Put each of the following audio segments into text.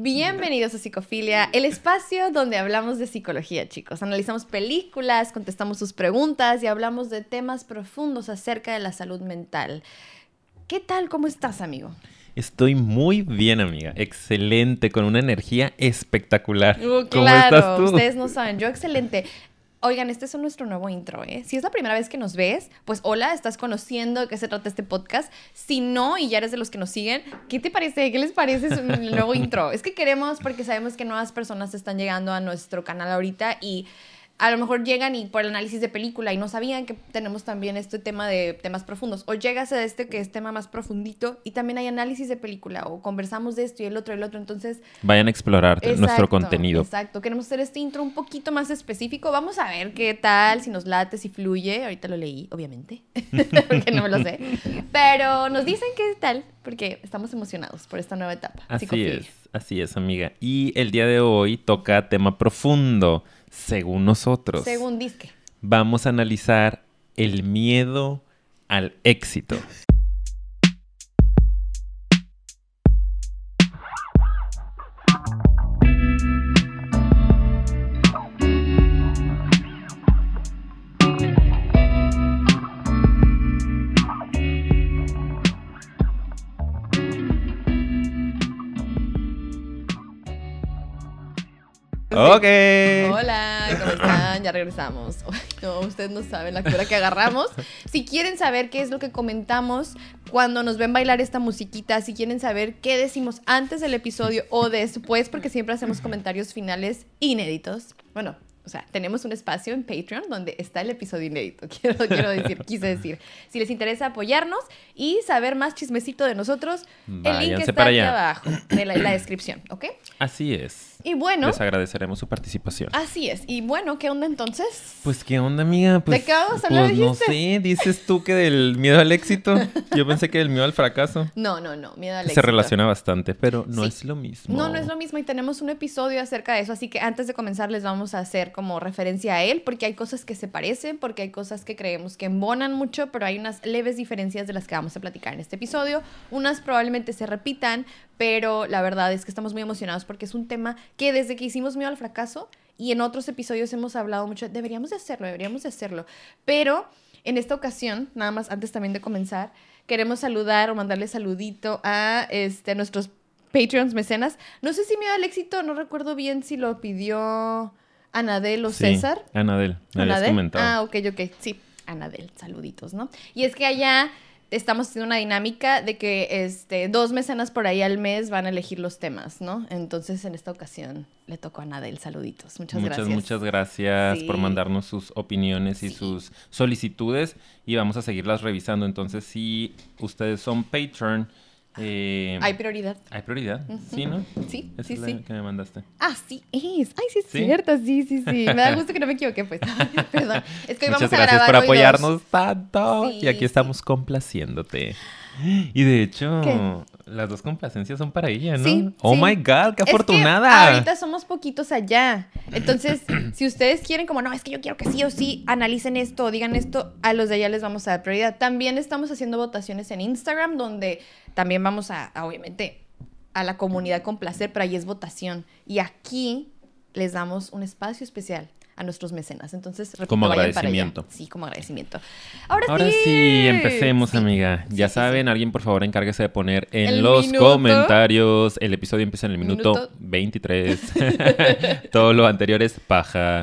Bienvenidos a Psicofilia, el espacio donde hablamos de psicología, chicos. Analizamos películas, contestamos sus preguntas y hablamos de temas profundos acerca de la salud mental. ¿Qué tal? ¿Cómo estás, amigo? Estoy muy bien, amiga. Excelente, con una energía espectacular. Uh, ¿Cómo claro, estás tú? ustedes no saben. Yo excelente. Oigan, este es nuestro nuevo intro, ¿eh? Si es la primera vez que nos ves, pues hola, estás conociendo de qué se trata este podcast. Si no, y ya eres de los que nos siguen, ¿qué te parece? ¿Qué les parece el nuevo intro? Es que queremos, porque sabemos que nuevas personas están llegando a nuestro canal ahorita y a lo mejor llegan y por el análisis de película y no sabían que tenemos también este tema de temas profundos. O llegas a este que es tema más profundito y también hay análisis de película o conversamos de esto y el otro y el otro. Entonces, Vayan a explorar nuestro contenido. Exacto, queremos hacer este intro un poquito más específico. Vamos a ver qué tal, si nos late, si fluye. Ahorita lo leí, obviamente, porque no me lo sé. Pero nos dicen qué tal, porque estamos emocionados por esta nueva etapa. Así es, así es, amiga. Y el día de hoy toca tema profundo, según nosotros. Según disque. Vamos a analizar el miedo al éxito. Ok. Hola, ¿cómo están? Ya regresamos. Ay, no, ustedes no saben la cura que agarramos. Si quieren saber qué es lo que comentamos cuando nos ven bailar esta musiquita, si quieren saber qué decimos antes del episodio o después, porque siempre hacemos comentarios finales inéditos. Bueno, o sea, tenemos un espacio en Patreon donde está el episodio inédito. Quiero, quiero decir, quise decir. Si les interesa apoyarnos y saber más chismecito de nosotros, el link Váyanse está aquí allá. abajo, de la, la descripción, ¿ok? Así es. Y bueno, Les agradeceremos su participación. así es. Y bueno, ¿qué onda entonces? Pues, ¿qué onda, amiga? Pues, qué vamos a hablar, Pues, no sé. Dices tú que del miedo al éxito. Yo pensé que del miedo al fracaso. No, no, no, miedo al Se éxito. relaciona bastante, pero no Sí. es lo mismo. No, no es lo mismo y tenemos un episodio acerca de eso, así que antes de comenzar les vamos a hacer como referencia a él, porque hay cosas que se parecen, porque hay cosas que creemos que embonan mucho, pero hay unas leves diferencias de las que vamos a platicar en este episodio. Unas probablemente se repitan, pero la verdad es que estamos muy emocionados porque es un tema que desde que hicimos miedo al fracaso y en otros episodios hemos hablado mucho, deberíamos de hacerlo, deberíamos de hacerlo, pero en esta ocasión, nada más antes también de comenzar, queremos saludar o mandarle saludito a este, nuestros Patreons mecenas. No sé si miedo al éxito, no recuerdo bien si lo pidió Anadel o Sí, César. Anadel, me habías Anadel. comentado. Ah, ok, ok. Sí, Anadel, saluditos, ¿no? Y es que allá estamos haciendo una dinámica de que este, dos mecenas por ahí al mes van a elegir los temas, ¿no? Entonces, en esta ocasión le tocó a Anadel, saluditos. Muchas, muchas, gracias. muchas gracias por mandarnos sus opiniones y Sí. sus solicitudes y vamos a seguirlas revisando. Entonces, si ustedes son Patreon, eh, Hay prioridad. hay prioridad, ¿sí, no? Sí, Esa sí, es la sí. que me mandaste. Ah, sí es. Ay, sí es ¿Sí? cierto. Sí, sí, sí. Me da gusto que no me equivoqué, pues. Perdón. Es que hoy Muchas vamos a gracias grabar por hoy dos. apoyarnos tanto. Sí, y aquí estamos complaciéndote. Y de hecho, ¿Qué? las dos complacencias son para ella, ¿no? Sí, oh sí. my God, qué Es que afortunada. ahorita somos poquitos allá. Entonces, si ustedes quieren, como no, es que yo quiero que sí o sí analicen esto o digan esto, a los de allá les vamos a dar prioridad. También estamos haciendo votaciones en Instagram, donde también vamos a, a, obviamente, a la comunidad con placer, pero ahí es votación. Y aquí les damos un espacio especial a nuestros mecenas. Entonces, repito, Como vayan para allá. agradecimiento. Sí, como agradecimiento. Ahora, Ahora sí. sí, empecemos, Sí. amiga. Sí, Ya sí, saben, alguien por favor encárguese de poner en El los minuto. comentarios. El episodio empieza en el minuto, Minuto. 23. Todo lo anterior es paja.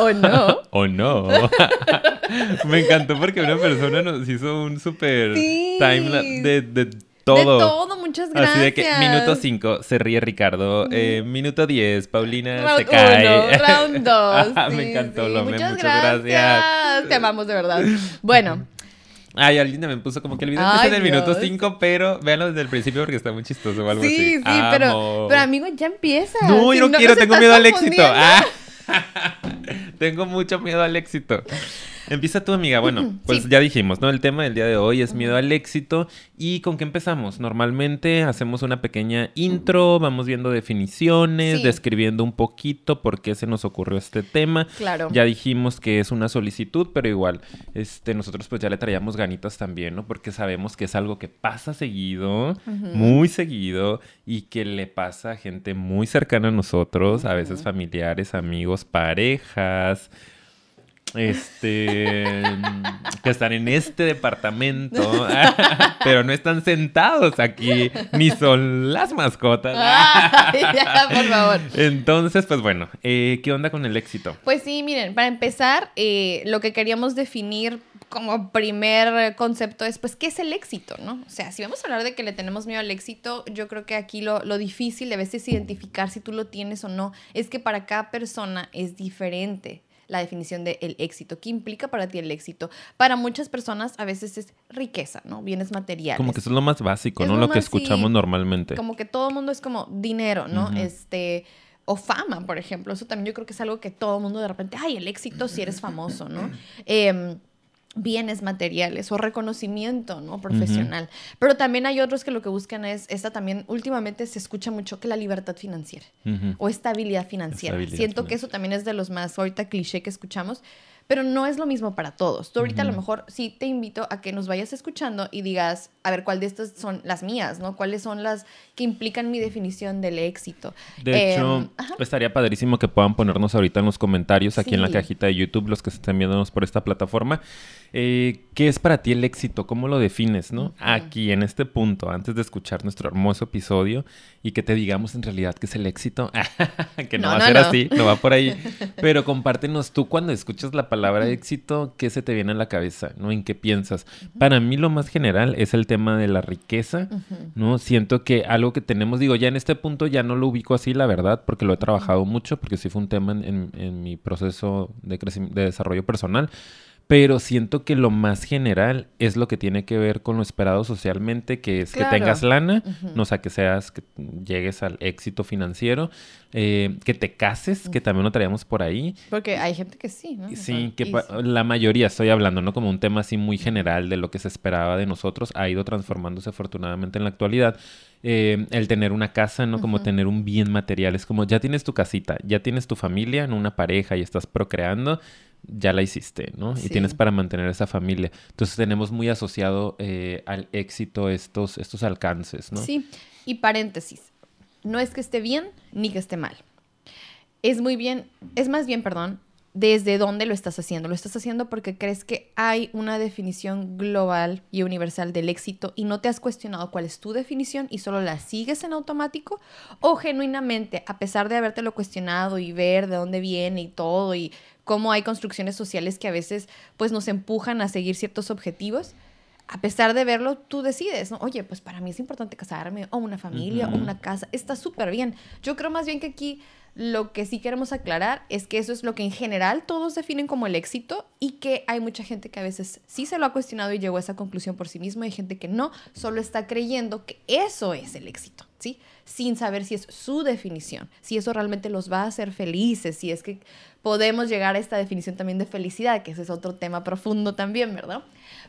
¿O no? ¿O no? Me encantó porque una persona nos hizo un super Sí. timeline de, de todo. De todo, muchas gracias. Así de que minuto 5 se ríe Ricardo, eh, minuto 10 Paulina Round se cae. uno, round dos. Ah, sí, me encantó, sí. lo amé, Muchas, muchas gracias. gracias. Te amamos de verdad. Bueno, Ay, alguien me puso como que el video Ay, empieza en el minuto Dios. 5, pero véanlo desde el principio porque está muy chistoso o algo sí, así. sí, pero, pero amigo, ya empieza. No, Si yo no, quiero, tengo miedo al éxito. Ah. tengo mucho miedo al éxito. Empieza tú, amiga. Bueno, pues ya dijimos, ¿no? El tema del día de hoy es miedo al éxito. ¿Y con qué empezamos? Normalmente hacemos una pequeña intro, vamos viendo definiciones, describiendo un poquito por qué se nos ocurrió este tema. Claro. Ya dijimos que es una solicitud, pero igual, este, nosotros pues ya le traíamos ganitas también, ¿no? Porque sabemos que es algo que pasa seguido, muy seguido, y que le pasa a gente muy cercana a nosotros, a veces familiares, amigos, parejas este que están en este departamento, pero no están sentados aquí, ni son las mascotas. por favor. Entonces, pues bueno, eh, ¿qué onda con el éxito? Pues sí, miren, para empezar, eh, lo que queríamos definir como primer concepto es, pues, ¿qué es el éxito, no? O sea, si vamos a hablar de que le tenemos miedo al éxito, yo creo que aquí lo, lo difícil de veces identificar si tú lo tienes o no, es que para cada persona es diferente la definición del el éxito. ¿Qué implica para ti el éxito? Para muchas personas a veces es riqueza, ¿no? Bienes materiales. Como que eso es lo más básico, ¿no? Lo, que escuchamos normalmente. Como que todo el mundo es como dinero, ¿no? Este o fama, por ejemplo. Eso también yo creo que es algo que todo el mundo de repente, ay, el éxito si eres famoso, ¿no? Eh, bienes materiales o reconocimiento ¿no? profesional. Pero también hay otros que lo que buscan es, esta también últimamente se escucha mucho que la libertad financiera o estabilidad financiera. Siento que eso también es de los más ahorita cliché que escuchamos, pero no es lo mismo para todos. Tú ahorita a lo mejor sí te invito a que nos vayas escuchando y digas, a ver, ¿cuál de estas son las mías, no? ¿Cuáles son las que implican mi definición del éxito? De hecho, em, estaría padrísimo que puedan ponernos ahorita en los comentarios, aquí en la cajita de YouTube, los que estén viéndonos por esta plataforma, eh, ¿qué es para ti el éxito? ¿Cómo lo defines, no? Aquí, en este punto, antes de escuchar nuestro hermoso episodio y que te digamos en realidad qué es el éxito, que no, va a ser así, no va por ahí, pero compártenos tú cuando escuchas la palabra palabra éxito, ¿qué se te viene a la cabeza? ¿No? ¿En qué piensas? Para mí lo más general es el tema de la riqueza, ¿no? Siento que algo que tenemos, digo, ya en este punto ya no lo ubico así, la verdad, porque lo he trabajado mucho, porque sí fue un tema en, en mi proceso de, de desarrollo personal pero siento que lo más general es lo que tiene que ver con lo esperado socialmente, que es que tengas lana, no sea, que seas, que llegues al éxito financiero, eh, que te cases, que también lo traíamos por ahí. Porque hay gente que sí, ¿no? Sí, que la mayoría estoy hablando, ¿no? Como un tema así muy general de lo que se esperaba de nosotros, ha ido transformándose afortunadamente en la actualidad. Eh, el tener una casa, ¿no? Como tener un bien material. Es como ya tienes tu casita, ya tienes tu familia, ¿no? Una pareja y estás procreando ya la hiciste, ¿no? Y tienes para mantener esa familia. Entonces tenemos muy asociado eh, al éxito estos, estos alcances, ¿no? Sí, y paréntesis, no es que esté bien ni que esté mal. Es muy bien, es más bien, perdón, desde dónde lo estás haciendo. Lo estás haciendo porque crees que hay una definición global y universal del éxito y no te has cuestionado cuál es tu definición y solo la sigues en automático o genuinamente, a pesar de habértelo cuestionado y ver de dónde viene y todo y cómo hay construcciones sociales que a veces pues nos empujan a seguir ciertos objetivos, a pesar de verlo, tú decides, ¿no? Oye, pues para mí es importante casarme, o una familia, o una casa, está súper bien. Yo creo más bien que aquí lo que sí queremos aclarar es que eso es lo que en general todos definen como el éxito y que hay mucha gente que a veces sí se lo ha cuestionado y llegó a esa conclusión por sí mismo hay gente que no, solo está creyendo que eso es el éxito, ¿sí? Sin saber si es su definición, si eso realmente los va a hacer felices, si es que podemos llegar a esta definición también de felicidad, que ese es otro tema profundo también, ¿verdad?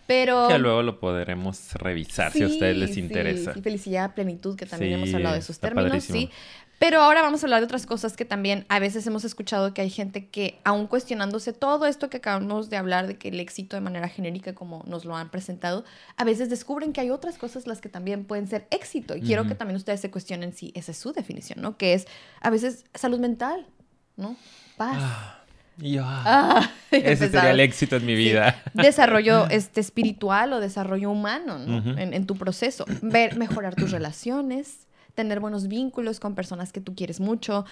Pero... Que luego lo podremos revisar si a ustedes les interesa. Sí, felicidad, plenitud, que también hemos hablado de esos términos, sí. Pero ahora vamos a hablar de otras cosas que también a veces hemos escuchado que hay gente que, aún cuestionándose todo esto que acabamos de hablar, de que el éxito de manera genérica, como nos lo han presentado, a veces descubren que hay otras cosas las que también pueden ser éxito. Y quiero que también ustedes se cuestionen si esa es su definición, ¿no? Que es a veces salud mental, ¿no? Paz. Ah. Ah ese sería el éxito en mi vida. Desarrollo este, espiritual o desarrollo humano ¿no? en, en, tu proceso. Ver, mejorar tus relaciones, tener buenos vínculos con personas que tú quieres mucho,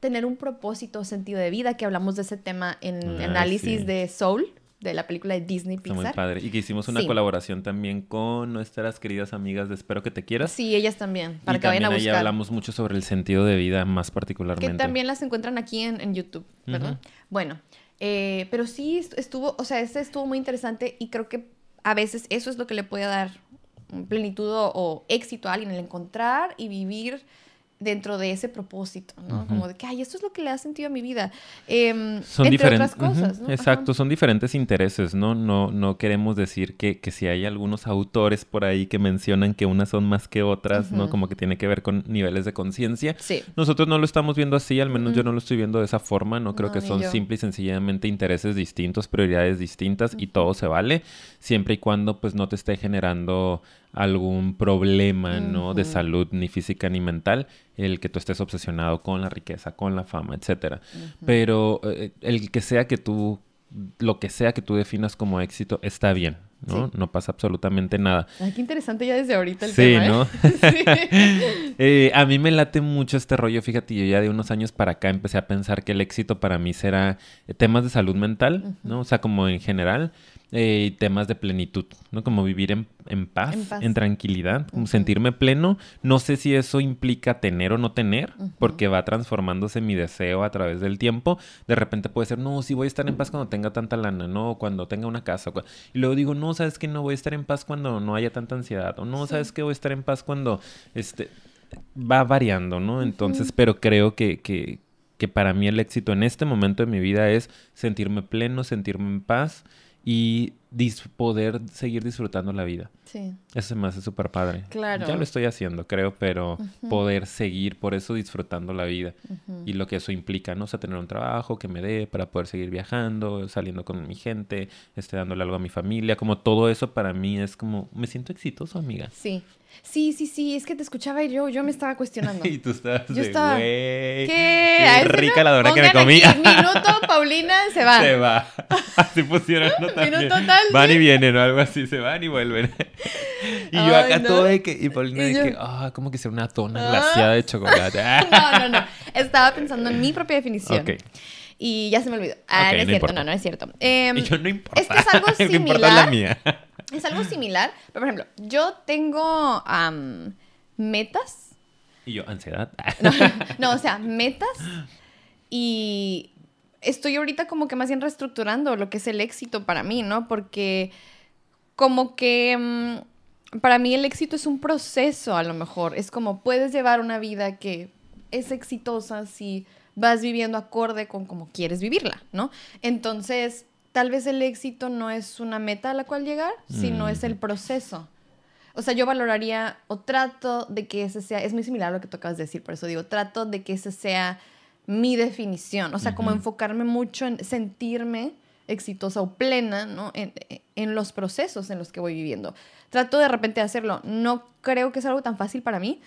tener un propósito, sentido de vida, que hablamos de ese tema en análisis de Soul, de la película de Disney Pixar. Está muy padre. Y que hicimos una colaboración también con nuestras queridas amigas de Espero que te quieras. Sí, ellas también, para y que vayan a buscar. Ahí hablamos mucho sobre el sentido de vida más particularmente. Que también las encuentran aquí en, YouTube, ¿verdad? Bueno, eh, pero sí estuvo, o sea, este estuvo muy interesante y creo que a veces eso es lo que le puede dar plenitud o, éxito a alguien, el encontrar y vivir dentro de ese propósito, ¿no? Como de que, ay, esto es lo que le ha sentido a mi vida. Em, son diferentes cosas, ¿no? Exacto, son diferentes intereses, ¿no? No, no queremos decir que, que, si hay algunos autores por ahí que mencionan que unas son más que otras, ¿no? Como que tiene que ver con niveles de conciencia. Sí. Nosotros no lo estamos viendo así, al menos yo no lo estoy viendo de esa forma, no creo que son simple y sencillamente intereses distintos, prioridades distintas y todo se vale, siempre y cuando pues no te esté generando algún problema, ¿no? De salud, ni física ni mental, el que tú estés obsesionado con la riqueza, con la fama, etcétera. Pero eh, el que sea que tú, lo que sea que tú definas como éxito, está bien, ¿no? No pasa absolutamente nada. Ay, qué interesante ya desde ahorita el sí, tema, ¿eh? ¿no? Eh, a mí me late mucho este rollo, fíjate, yo ya de unos años para acá empecé a pensar que el éxito para mí será temas de salud mental, ¿no? O sea, como en general, eh, temas de plenitud, ¿no? Como vivir en, en, paz, en, tranquilidad, como sentirme pleno. No sé si eso implica tener o no tener, porque va transformándose mi deseo a través del tiempo. De repente puede ser, no, sí voy a estar en paz cuando tenga tanta lana, no, cuando tenga una casa. Y luego digo, no, sabes que no voy a estar en paz cuando no haya tanta ansiedad, o no, sabes que voy a estar en paz cuando, este, va variando, ¿no? Entonces, pero creo que, que, que para mí el éxito en este momento de mi vida es sentirme pleno, sentirme en paz 以 y poder seguir disfrutando la vida. Sí. Eso me hace súper padre. Claro. Ya lo estoy haciendo, creo, pero poder seguir por eso disfrutando la vida. Y lo que eso implica, ¿no? O sea, tener un trabajo que me dé para poder seguir viajando, saliendo con mi gente, este, dándole algo a mi familia. Como todo eso para mí es como, me siento exitoso, amiga. Sí. Sí, sí, sí, es que te escuchaba y yo, yo me estaba cuestionando. y tú estabas yo de, estaba, ¿qué? ¿Qué rica la dona que me comí. aquí, minuto, Paulina, se va. Se va. Así pusieron ¿no? también. Minuto tal, Van y vienen o algo así, se van y vuelven. y yo Ay, acá no. todo de que, y Paulina Y de yo- que, ah, como que ser una tona Ah. glaciada de chocolate. No, no, no. Estaba pensando en mi propia definición. Ok. Y ya se me olvidó. Ah, no es no cierto, importa. no, no es cierto. Em, Y yo no importa. Es que es algo importa es la similar. mía. Es algo similar. Pero, por ejemplo, yo tengo metas. Y yo, ansiedad. No, no, o sea, metas. Y estoy ahorita como que más bien reestructurando lo que es el éxito para mí, ¿no? Porque como que mm, para mí el éxito es un proceso a lo mejor. Es como puedes llevar una vida que es exitosa si vas viviendo acorde con como quieres vivirla, ¿no? Entonces, tal vez el éxito no es una meta a la cual llegar, sino es el proceso. O sea, yo valoraría o trato de que ese sea, es muy similar a lo que tú acabas de decir, por eso digo, trato de que ese sea mi definición, o sea, como Ujú. enfocarme mucho en sentirme exitosa o plena, ¿no? En, en los procesos en los que voy viviendo. Trato de repente de hacerlo. No creo que es algo tan fácil para mí,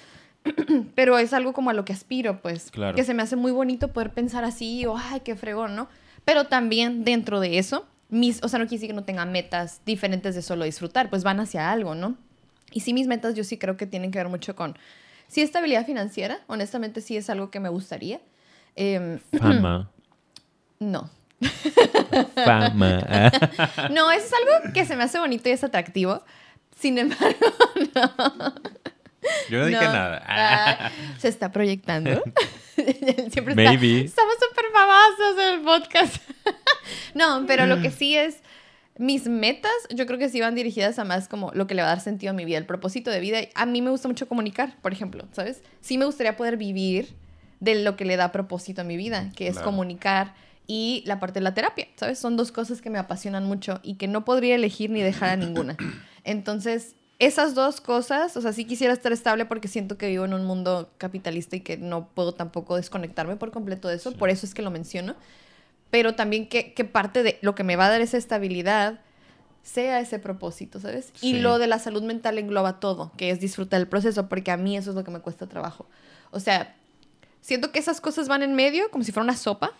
pero es algo como a lo que aspiro, pues. Claro. Que se me hace muy bonito poder pensar así, o ay, qué fregón, ¿no? Pero también dentro de eso, mis, o sea, no quiere decir que no tenga metas diferentes de solo disfrutar, pues van hacia algo, ¿no? Y sí, mis metas yo sí creo que tienen que ver mucho con, sí, estabilidad financiera, honestamente sí es algo que me gustaría. Em, Fama. no, Fama. no, eso es algo que se me hace bonito y es atractivo. Sin embargo, Yo no dije no. nada. Ah, se está proyectando. Siempre está- Maybe. Estamos súper famosos en el podcast. no, pero lo que sí es, mis metas, yo creo que sí van dirigidas a más como lo que le va a dar sentido a mi vida, el propósito de vida. A mí me gusta mucho comunicar, por ejemplo, ¿sabes? Sí me gustaría poder vivir de lo que le da propósito a mi vida, que es comunicar y la parte de la terapia, ¿sabes? Son dos cosas que me apasionan mucho y que no podría elegir ni dejar a ninguna. Entonces, esas dos cosas, o sea, sí quisiera estar estable porque siento que vivo en un mundo capitalista y que no puedo tampoco desconectarme por completo de eso, por eso es que lo menciono, pero también que, que parte de lo que me va a dar esa estabilidad sea ese propósito, ¿sabes? Y lo de la salud mental engloba todo, que es disfrutar el proceso, porque a mí eso es lo que me cuesta trabajo. O sea, siento que esas cosas van en medio, como si fuera una sopa,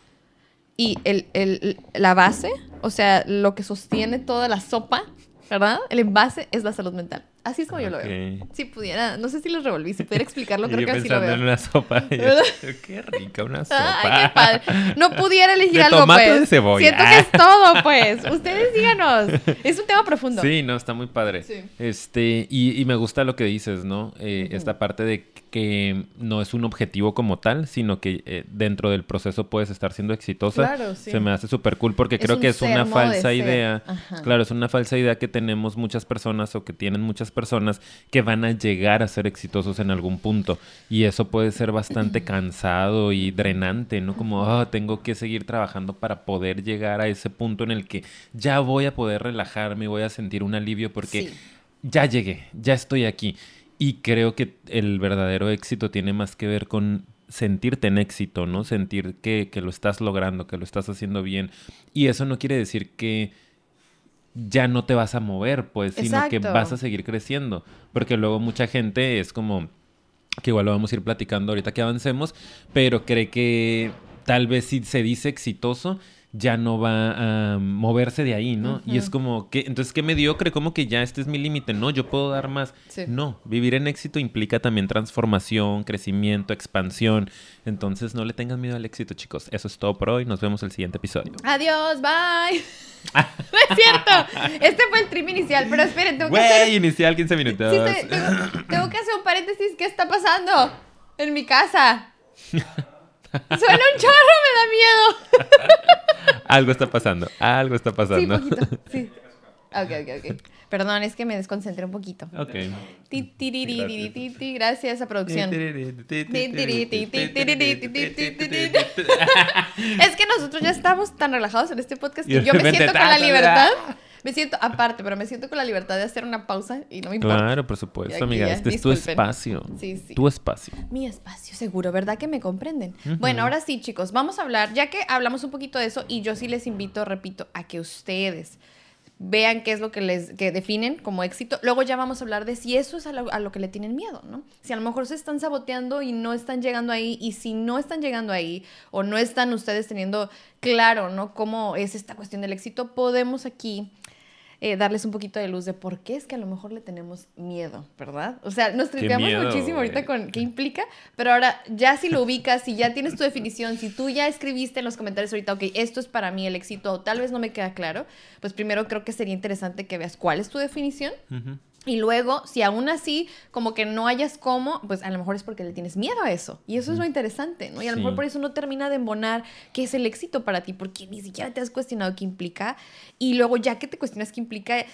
y el, el- la base, o sea, lo que sostiene toda la sopa, ¿verdad? El envase es la salud mental. Así es como yo lo veo. Si pudiera, no sé si lo revolví, si pudiera explicarlo, creo yo que así lo veo. en una sopa. yo, qué rica una sopa. Ay, qué padre. No pudiera elegir De algo, tomate pues. de cebolla. Siento que es todo, pues. Ustedes díganos. Es un tema profundo. Sí, no, está muy padre. Sí. Este, y, y me gusta lo que dices, ¿no? Eh. Esta parte de que no es un objetivo como tal, sino que eh, dentro del proceso puedes estar siendo exitosa. Claro, sí. Se me hace súper cool porque Es creo que es una falsa idea. Ajá. Claro, es una falsa idea que tenemos muchas personas o que tienen muchas personas que van a llegar a ser exitosos en algún punto. Y eso puede ser bastante cansado y drenante, ¿no? Como, ah, tengo que seguir trabajando para poder llegar a ese punto en el que ya voy a poder relajarme, voy a sentir un alivio porque ya llegué, ya estoy aquí. Y creo que el verdadero éxito tiene más que ver con sentirte en éxito, ¿no? Sentir que, que, lo estás logrando, que lo estás haciendo bien. Y eso no quiere decir que ya no te vas a mover, pues, sino que vas a seguir creciendo. Porque luego mucha gente es como, que igual lo vamos a ir platicando ahorita que avancemos, pero cree que tal vez si se dice exitoso, ya no va a moverse de ahí, ¿no? Y es como que, entonces qué mediocre, como que ya este es mi límite, no, yo puedo dar más. No, vivir en éxito implica también transformación, crecimiento, expansión. Entonces no le tengan miedo al éxito, chicos. Eso es todo por hoy, nos vemos el siguiente episodio. Adiós, bye. no es cierto. Este fue el trim inicial, pero esperen, tengo que hacer... inicial 15 minutos. Sí, tengo, tengo que hacer un paréntesis, ¿qué está pasando en mi casa? Suena un chorro, me da miedo. algo está pasando, algo está pasando. Sí, poquito, sí. Ok, ok, ok. Perdón, es que me desconcentré un poquito. Ok. Gracias a producción. es que nosotros ya estamos tan relajados en este podcast que yo me siento con la libertad me siento, aparte, pero me siento con la libertad de hacer una pausa y no me importa. Claro, por supuesto, amiga. este es tu espacio. Sí, sí. Tu espacio. Mi espacio, seguro, ¿verdad que me comprenden? Bueno, ahora sí, chicos, vamos a hablar, ya que hablamos un poquito de eso, y yo sí les invito, repito, a que ustedes vean qué es lo que les que definen como éxito. Luego ya vamos a hablar de si eso es a lo, a lo, que le tienen miedo, ¿no? Si a lo mejor se están saboteando y no están llegando ahí, y si no están llegando ahí, o no están ustedes teniendo claro, ¿no? Cómo es esta cuestión del éxito, podemos aquí eh, darles un poquito de luz de por qué es que a lo mejor le tenemos miedo, ¿verdad? O sea, nos tripeamos muchísimo ahorita con qué implica, pero ahora ya si lo ubicas, si ya tienes tu definición, si tú ya escribiste en los comentarios ahorita, ok, esto es para mí el éxito, o tal vez no me queda claro, pues primero creo que sería interesante que veas cuál es tu definición. Y luego, si aún así, como que no hayas cómo, pues a lo mejor es porque le tienes miedo a eso. Y eso es lo interesante, ¿no? Y a lo mejor por eso no termina de embonar qué es el éxito para ti, porque ni siquiera te has cuestionado qué implica. Y luego, ya que te cuestionas qué implica,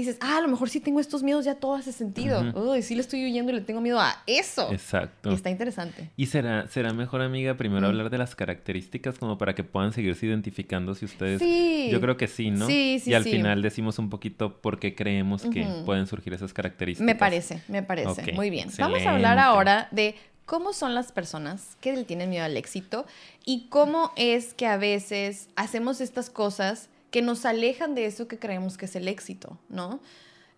dices, ah, a lo mejor sí tengo estos miedos, ya todo hace sentido. Uy, sí le estoy huyendo y le tengo miedo a eso. Exacto. Y está interesante. ¿Y será, será mejor, amiga, primero hablar de las características como para que puedan seguirse identificando si ustedes... Sí. Yo creo que sí, ¿no? Sí, sí, Y al final decimos un poquito por qué creemos que pueden surgir esas características. Me parece, me parece. Muy bien. Vamos a hablar ahora de cómo son las personas que le tienen miedo al éxito y cómo es que a veces hacemos estas cosas que nos alejan de eso que creemos que es el éxito, ¿no?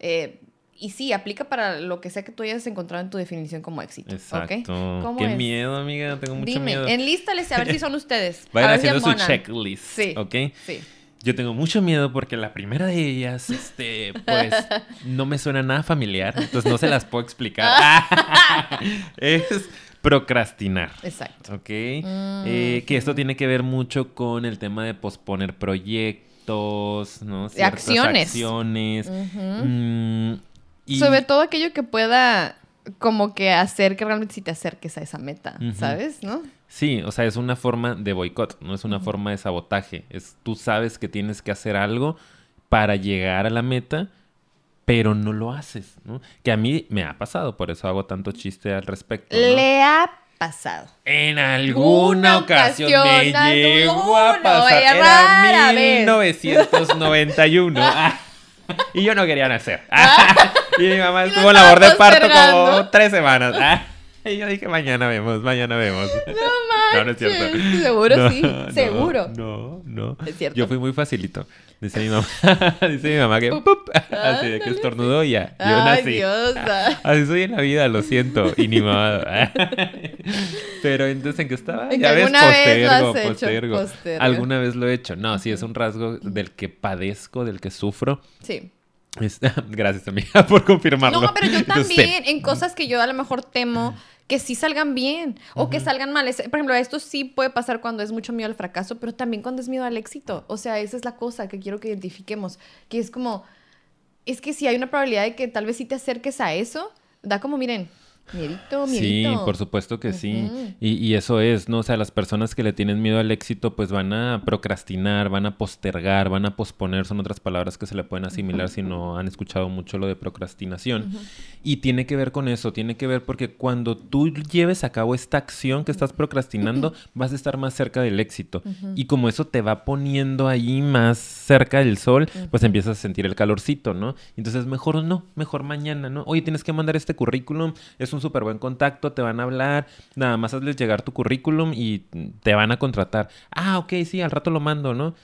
Eh, y sí, aplica para lo que sea que tú hayas encontrado en tu definición como éxito. Exacto. Qué miedo, amiga. Tengo mucho Dime, miedo. Enlístales a ver si son ustedes. Vayan haciendo su checklist. Sí. ¿Ok? Sí. Yo tengo mucho miedo porque la primera de ellas, este, pues, no me suena nada familiar, entonces no se las puedo explicar. es procrastinar. Exacto. ¿Ok? Mm. Eh, que esto tiene que ver mucho con el tema de posponer proyectos ¿no? acciones. acciones. Mm, Sobre todo aquello que pueda como que hacer que realmente sí te acerques a esa meta, ¿sabes? ¿No? Sí, o sea, es una forma de boicot, no es una forma de sabotaje. Es tú sabes que tienes que hacer algo para llegar a la meta, pero no lo haces, ¿no? Que a mí me ha pasado, por eso hago tanto chiste al respecto. Le ha pasado. En alguna ocasión, me llegó a pasar. Era 1991. y yo no quería nacer. y mi mamá estuvo en labor de parto como tres semanas. Y yo dije, mañana vemos, mañana vemos. No. No, no es cierto. Seguro sí, seguro. No, no. Es cierto. Yo fui muy facilito. Dice mi mamá, dice mi mamá que ¡pup! así de que estornudó y ya. Yo nací. Dios. Así soy en la vida, lo siento, y ni mamá. Pero entonces en qué estaba, ya ves, postergo, vez postergo. postergo. Alguna vez lo he hecho. No, sí es un rasgo del que padezco, del que sufro. Sí. Gracias, amiga, por confirmarlo. No, pero yo también, en cosas que yo a lo mejor temo que sí salgan bien o que salgan mal. por ejemplo, esto sí puede pasar cuando es mucho miedo al fracaso, pero también cuando es miedo al éxito. O sea, esa es la cosa que quiero que identifiquemos, que es como, es que si hay una probabilidad de que tal vez sí te acerques a eso, da como, miren, Miedito, miedito. Sí, por supuesto que sí. Y, y, eso es, ¿no? O sea, las personas que le tienen miedo al éxito, pues van a procrastinar, van a postergar, van a posponer, son otras palabras que se le pueden asimilar si no han escuchado mucho lo de procrastinación. Y tiene que ver con eso, tiene que ver porque cuando tú lleves a cabo esta acción que estás procrastinando, vas a estar más cerca del éxito. Y como eso te va poniendo ahí más cerca del sol, pues empiezas a sentir el calorcito, ¿no? Entonces, mejor no, mejor mañana, ¿no? Oye, tienes que mandar este currículum, es un súper buen contacto, te van a hablar, nada más hazles llegar tu currículum y te van a contratar. Ah, ok, sí, al rato lo mando, ¿no?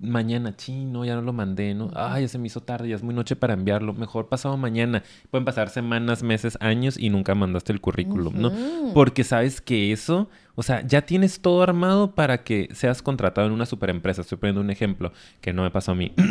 Mañana, chino, ya no lo mandé, ¿no? Ay, ya se me hizo tarde, ya es muy noche para enviarlo. Mejor pasado mañana. Pueden pasar semanas, meses, años y nunca mandaste el currículum, ¿no? Porque sabes que eso, o sea, ya tienes todo armado para que seas contratado en una super empresa. Estoy poniendo un ejemplo que no me pasó a mí.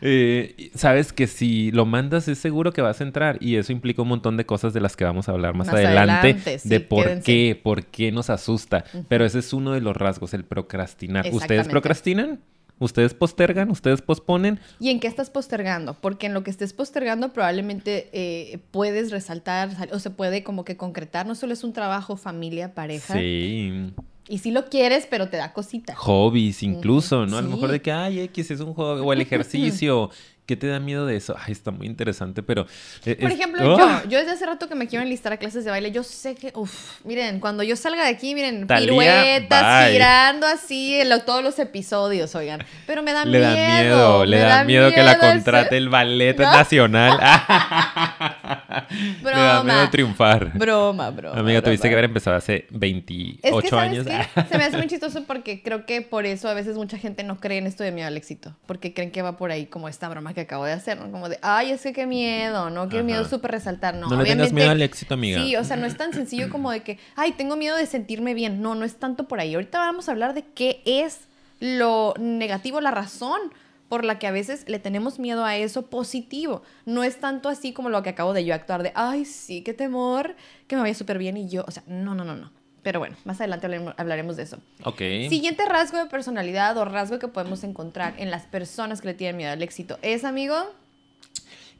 Eh, sabes que si lo mandas es seguro que vas a entrar y eso implica un montón de cosas de las que vamos a hablar más, adelante, de por qué, por qué nos asusta. Pero ese es uno de los rasgos, el procrastinar. ¿Ustedes procrastinan? Ustedes postergan, ustedes posponen. ¿Y en qué estás postergando? Porque en lo que estés postergando probablemente eh, puedes resaltar o se puede como que concretar. No solo es un trabajo, familia, pareja. Sí. Y si lo quieres, pero te da cosita. Hobbies incluso, ¿no? A lo mejor de que, ay, X es un hobby, o el ejercicio, ¿Qué te da miedo de eso? Ay, está muy interesante, pero... Eh, Por ejemplo, yo, ¡Ah! yo desde hace rato que me quiero enlistar a clases de baile, yo sé que, uff, miren, cuando yo salga de aquí, miren, piruetas, girando así en todos los episodios, oigan. Pero me da le miedo. Da miedo le da, miedo, que la contrate el ballet nacional. broma. Le da miedo triunfar. Broma, broma. Amiga, tuviste que haber empezado hace 28 años. Se me hace muy chistoso porque creo que por eso a veces mucha gente no cree en esto de miedo al éxito. Porque creen que va por ahí como esta broma que acabo de hacer, ¿no? Como de, ay, es que qué miedo, ¿no? Qué miedo súper resaltar, ¿no? No le tengas miedo al éxito, amiga. Sí, o sea, no es tan sencillo como de que, ay, tengo miedo de sentirme bien. No, no es tanto por ahí. Ahorita vamos a hablar de qué es lo negativo, la razón por la que a veces le tenemos miedo a eso positivo. No es tanto así como lo que acabo de yo actuar de, ay, sí, qué temor, que me vaya súper bien y yo, o sea, no, no, no, no. Pero bueno, más adelante hablaremos de eso. Ok. Siguiente rasgo de personalidad o rasgo que podemos encontrar en las personas que le tienen miedo al éxito es, amigo.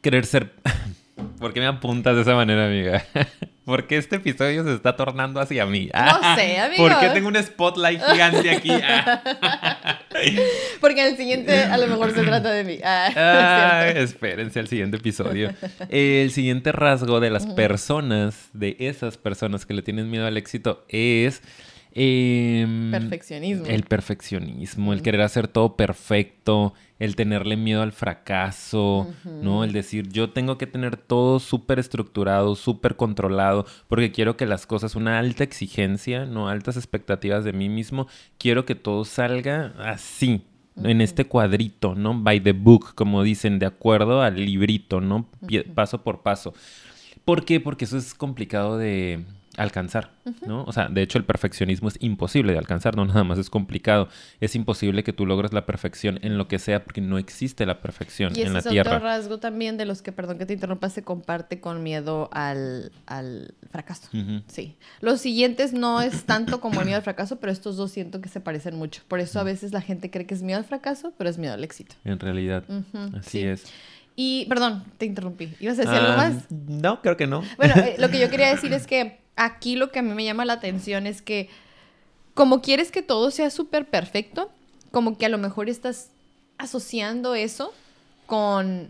Querer ser. ¿Por qué me apuntas de esa manera, amiga? ¿Por qué este episodio se está tornando hacia mí? No sé, amigo. ¿Por qué tengo un spotlight gigante aquí? Porque en el siguiente a lo mejor se trata de mí. Ah, espérense al siguiente episodio. El siguiente rasgo de las personas, de esas personas que le tienen miedo al éxito, es Em, perfeccionismo. El perfeccionismo, el querer hacer todo perfecto, el tenerle miedo al fracaso, ¿no? El decir, yo tengo que tener todo súper estructurado, súper controlado, porque quiero que las cosas, una alta exigencia, ¿no? Altas expectativas de mí mismo, quiero que todo salga así, en este cuadrito, ¿no? By the book, como dicen, de acuerdo al librito, ¿no? Paso por paso. ¿Por qué? Porque eso es complicado de, alcanzar, ¿no? O sea, de hecho el perfeccionismo es imposible de alcanzar, no nada más es complicado. Es imposible que tú logres la perfección en lo que sea porque no existe la perfección en la tierra. Y otro rasgo también de los que, perdón que te interrumpa, se comparte con miedo al, fracaso. Sí. Los siguientes no es tanto como el miedo al fracaso, pero estos dos siento que se parecen mucho. Por eso a veces la gente cree que es miedo al fracaso, pero es miedo al éxito. En realidad, así es. Y, perdón, te interrumpí. ¿Ibas a decir algo ah, más? No, creo que no. Bueno, eh, lo que yo quería decir es que aquí lo que a mí me llama la atención es que como quieres que todo sea súper perfecto, como que a lo mejor estás asociando eso con,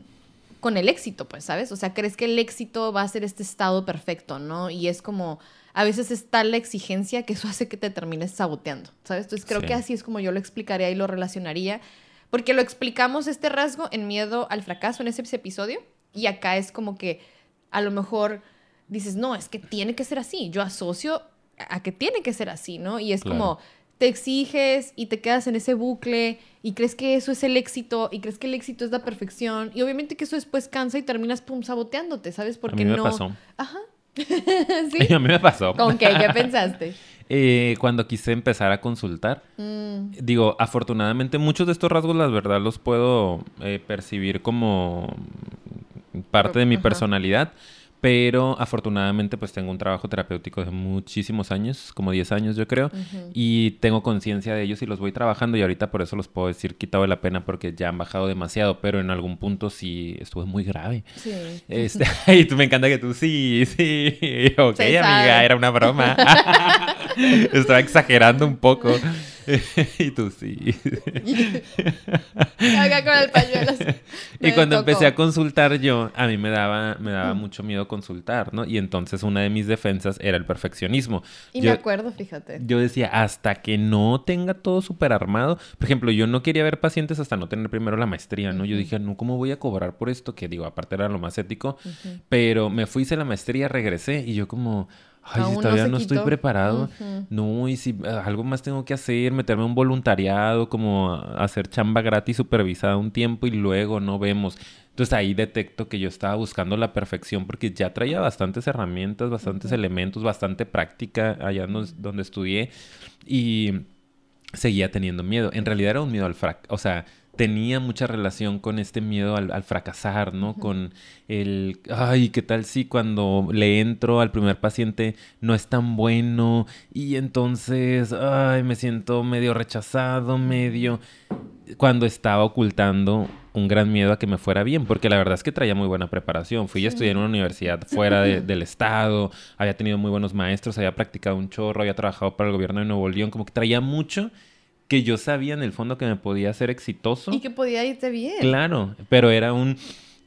con el éxito, pues, ¿sabes? O sea, crees que el éxito va a ser este estado perfecto, ¿no? Y es como, a veces es tal la exigencia que eso hace que te termines saboteando, ¿sabes? Entonces creo que así es como yo lo explicaría y lo relacionaría, porque lo explicamos este rasgo en miedo al fracaso en ese episodio, y acá es como que a lo mejor dices, no, es que tiene que ser así. Yo asocio a que tiene que ser así, ¿no? Y es como, te exiges y te quedas en ese bucle y crees que eso es el éxito y crees que el éxito es la perfección. Y obviamente que eso después cansa y terminas, pum, saboteándote, ¿sabes? Porque a mí me pasó. Ajá. ¿Sí? A mí me pasó. ¿Con qué? ¿Qué pensaste? Eh, cuando quise empezar a consultar, mm. digo, afortunadamente muchos de estos rasgos, la verdad, los puedo eh, percibir como parte de mi personalidad pero afortunadamente pues tengo un trabajo terapéutico de muchísimos años, como 10 años yo creo, y tengo conciencia de ellos y los voy trabajando y ahorita por eso los puedo decir quitado de la pena porque ya han bajado demasiado, pero en algún punto sí estuve muy grave. Sí. Este, y tú me encanta que tú sí, sí, ok amiga, era una broma. Estaba exagerando un poco. y tú sí. con el pañuelo. y cuando empecé a consultar yo, a mí me daba, me daba mucho miedo consultar, ¿no? Y entonces una de mis defensas era el perfeccionismo. Y me acuerdo, fíjate. Yo decía, hasta que no tenga todo súper armado. Por ejemplo, yo no quería ver pacientes hasta no tener primero la maestría, ¿no? Yo dije, no, ¿cómo voy a cobrar por esto? Que digo, aparte era lo más ético. Pero me fui, hice la maestría, regresé y yo como Ay, todavía no, estoy preparado. No, y si ah, algo más tengo que hacer, meterme un voluntariado, como hacer chamba gratis supervisada un tiempo y luego no vemos. Entonces ahí detecto que yo estaba buscando la perfección porque ya traía bastantes herramientas, bastantes elementos, bastante práctica allá donde estudié y seguía teniendo miedo. En realidad era un miedo al frac, o sea, tenía mucha relación con este miedo al, fracasar, ¿no? Con el, ay, ¿qué tal si cuando le entro al primer paciente no es tan bueno y entonces, ay, me siento medio rechazado, medio, cuando estaba ocultando un gran miedo a que me fuera bien, porque la verdad es que traía muy buena preparación. Fui a estudiar en una universidad fuera del estado, había tenido muy buenos maestros, había practicado un chorro, había trabajado para el gobierno de Nuevo León, como que traía mucho que yo sabía en el fondo que me podía ser exitoso. Y que podía irte bien. Claro, pero era un...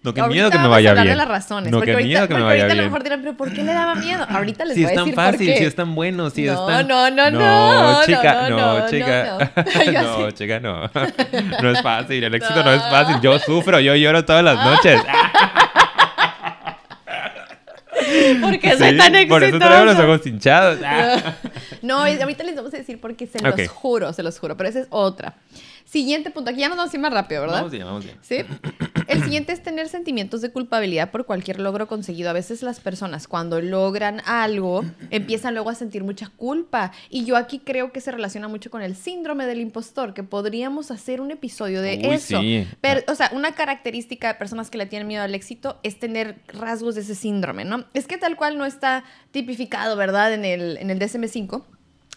No, qué miedo que me vaya bien. Las razones. No, qué miedo que me vaya bien. a lo mejor dirán, pero ¿por qué le daba miedo? Ahorita les voy a decir Si es tan fácil, si es tan bueno, si no, es tan... No, no, no, no. chica, no, no, chica. No, chica, no. No es fácil, el éxito no es fácil. Yo sufro, yo lloro todas las noches. porque soy tan exitoso. Por eso traigo los ojos hinchados. no, ahorita les vamos a decir porque se los juro, se los juro, pero esa es otra. Siguiente punto. Aquí ya nos vamos a ir más rápido, ¿verdad? Vamos bien, vamos bien. Sí. El siguiente es tener sentimientos de culpabilidad por cualquier logro conseguido. A veces las personas cuando logran algo empiezan luego a sentir mucha culpa. Y yo aquí creo que se relaciona mucho con el síndrome del impostor, que podríamos hacer un episodio de eso. Sí. Pero, o sea, una característica de personas que le tienen miedo al éxito es tener rasgos de ese síndrome, ¿no? Es que tal cual no está tipificado, ¿verdad? En el, en el DSM-5.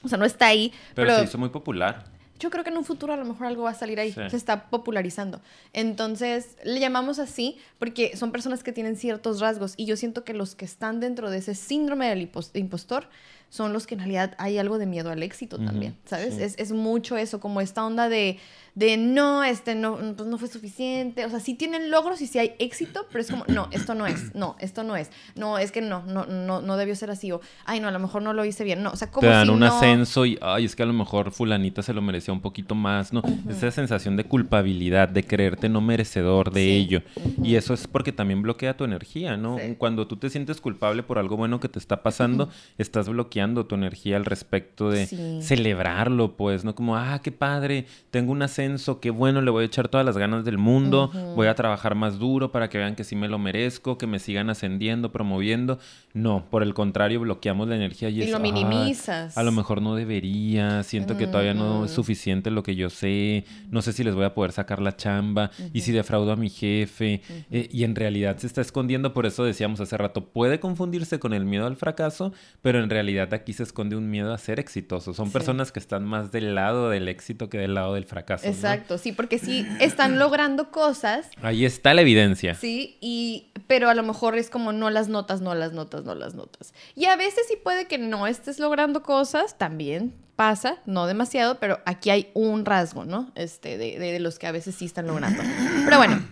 O sea, no está ahí. Pero, pero se hizo muy popular yo creo que en un futuro a lo mejor algo va a salir ahí. Se está popularizando. Entonces, le llamamos así porque son personas que tienen ciertos rasgos y yo siento que los que están dentro de ese síndrome del impostor son los que en realidad hay algo de miedo al éxito también, ¿sabes? Es, es, mucho eso, como esta onda de, de no, este no, pues no fue suficiente. O sea, sí tienen logros y sí hay éxito, pero es como, no, esto no es, no, esto no es, no, es que no, no, no, no debió ser así, o, ay, no, a lo mejor no lo hice bien, no, o sea, como Te dan un ascenso y, ay, es que a lo mejor fulanita se lo merecía un poquito más, ¿no? Esa sensación de culpabilidad, de creerte no merecedor de ello. Y eso es porque también bloquea tu energía, ¿no? Cuando tú te sientes culpable por algo bueno que te está pasando, estás bloqueando tu energía al respecto de celebrarlo, pues, ¿no? Como, ah, qué padre, tengo un ascenso qué bueno, le voy a echar todas las ganas del mundo, voy a trabajar más duro para que vean que sí me lo merezco, que me sigan ascendiendo, promoviendo. No, por el contrario, bloqueamos la energía y, y lo minimizas. a lo mejor no debería, siento que todavía no es suficiente lo que yo sé, no sé si les voy a poder sacar la chamba y si defraudo a mi jefe. Eh, y en realidad se está escondiendo, por eso decíamos hace rato, puede confundirse con el miedo al fracaso, pero en realidad aquí se esconde un miedo a ser exitoso. Son personas que están más del lado del éxito que del lado del fracaso. Exacto, sí, porque sí están logrando cosas. Ahí está la evidencia. Sí, y pero a lo mejor es como no las notas, no las notas, no las notas. Y a veces sí puede que no estés logrando cosas, también pasa, no demasiado, pero aquí hay un rasgo, ¿no? Este, de, los que a veces sí están logrando. Pero bueno,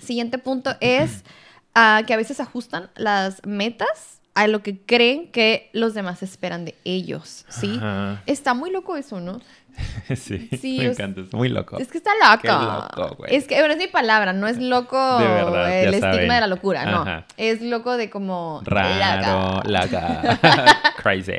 siguiente punto es ah, que a veces ajustan las metas a lo que creen que los demás esperan de ellos, ¿sí? Está muy loco eso, ¿no? sí, me encanta, es muy loco. Es que está loco. Es que, bueno, es mi palabra, no es loco el estigma de la locura, no. Es loco de como... Raro, crazy.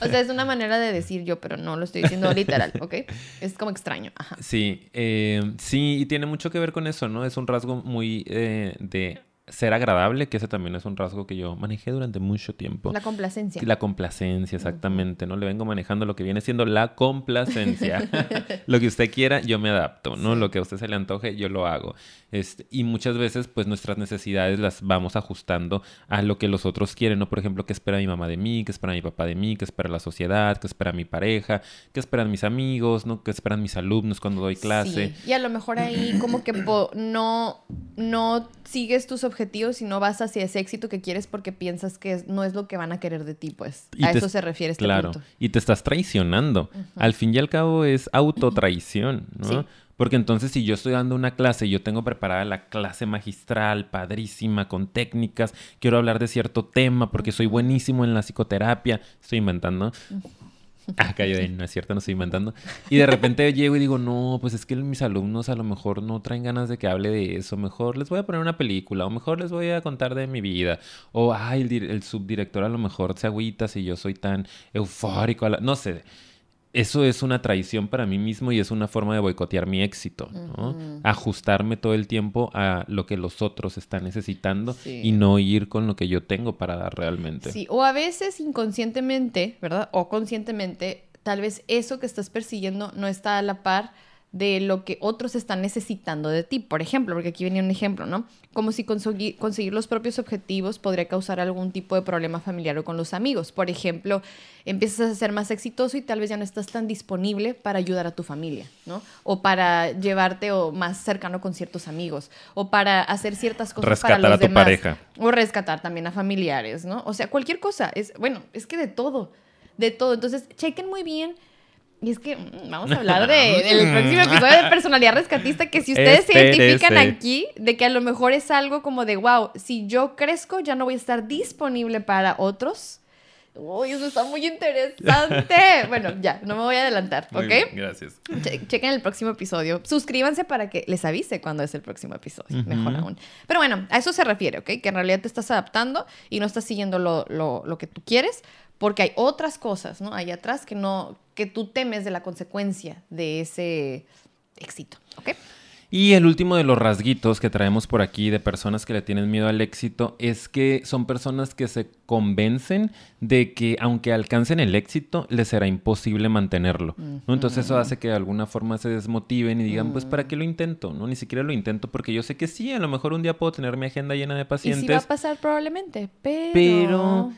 o sea, es una manera de decir yo, pero no lo estoy diciendo literal, ¿ok? Es como extraño, Sí, eh, sí, y tiene mucho que ver con eso, ¿no? Es un rasgo muy eh, de ser agradable, que ese también es un rasgo que yo manejé durante mucho tiempo. La complacencia. La complacencia, exactamente, ¿no? Le vengo manejando lo que viene siendo la complacencia. lo que usted quiera, yo me adapto, ¿no? Lo que a usted se le antoje, yo lo hago. Este, y muchas veces, pues, nuestras necesidades las vamos ajustando a lo que los otros quieren, ¿no? Por ejemplo, ¿qué espera mi mamá de mí? ¿Qué espera mi papá de mí? ¿Qué espera la sociedad? ¿Qué espera mi pareja? ¿Qué esperan mis amigos? ¿No? ¿Qué esperan mis alumnos cuando doy clase? Sí. Y a lo mejor ahí como que no, no sigues tus objetivos y no vas hacia ese éxito que quieres porque piensas que no es lo que van a querer de ti, pues. a eso se refiere este claro. Y te estás traicionando. Al fin y al cabo es autotraición, ¿no? Porque entonces si yo estoy dando una clase y yo tengo preparada la clase magistral, padrísima, con técnicas, quiero hablar de cierto tema porque soy buenísimo en la psicoterapia, estoy inventando. Acá yo no es cierto, no estoy inventando. Y de repente llego y digo, no, pues es que mis alumnos a lo mejor no traen ganas de que hable de eso. Mejor les voy a poner una película, o mejor les voy a contar de mi vida. O, ay, el, subdirector a lo mejor se agüita si yo soy tan eufórico. No sé eso es una traición para mí mismo y es una forma de boicotear mi éxito, ¿no? Ajustarme todo el tiempo a lo que los otros están necesitando y no ir con lo que yo tengo para dar realmente. Sí, o a veces inconscientemente, ¿verdad? O conscientemente, tal vez eso que estás persiguiendo no está a la par de lo que otros están necesitando de ti. Por ejemplo, porque aquí venía un ejemplo, ¿no? Como si conseguir, conseguir los propios objetivos podría causar algún tipo de problema familiar o con los amigos. Por ejemplo, empiezas a ser más exitoso y tal vez ya no estás tan disponible para ayudar a tu familia, ¿no? O para llevarte o más cercano con ciertos amigos, o para hacer ciertas cosas rescatar para los a tu pareja. O rescatar también a familiares, ¿no? O sea, cualquier cosa. Es, bueno, es que de todo, de todo. Entonces, chequen muy bien y es que mm, vamos a hablar de, del próximo episodio de personalidad rescatista, que si ustedes se identifican aquí, de que a lo mejor es algo como de, wow, si yo crezco ya no voy a estar disponible para otros. Uy, eso está muy interesante. bueno, ya, no me voy a adelantar, ¿ok? gracias. chequen el próximo episodio. Suscríbanse para que les avise cuando es el próximo episodio. Mejor aún. Pero bueno, a eso se refiere, ¿ok? Que en realidad te estás adaptando y no estás siguiendo lo, lo, lo que tú quieres, porque hay otras cosas, ¿no? Ahí atrás que no, que tú temes de la consecuencia de ese éxito, ¿ok? Y el último de los rasguitos que traemos por aquí de personas que le tienen miedo al éxito es que son personas que se convencen de que aunque alcancen el éxito, les será imposible mantenerlo. ¿no? Entonces eso hace que de alguna forma se desmotiven y digan, pues ¿para qué lo intento? ¿no? Ni siquiera lo intento porque yo sé que sí, a lo mejor un día puedo tener mi agenda llena de pacientes. Y sí va a pasar probablemente, pero... Pero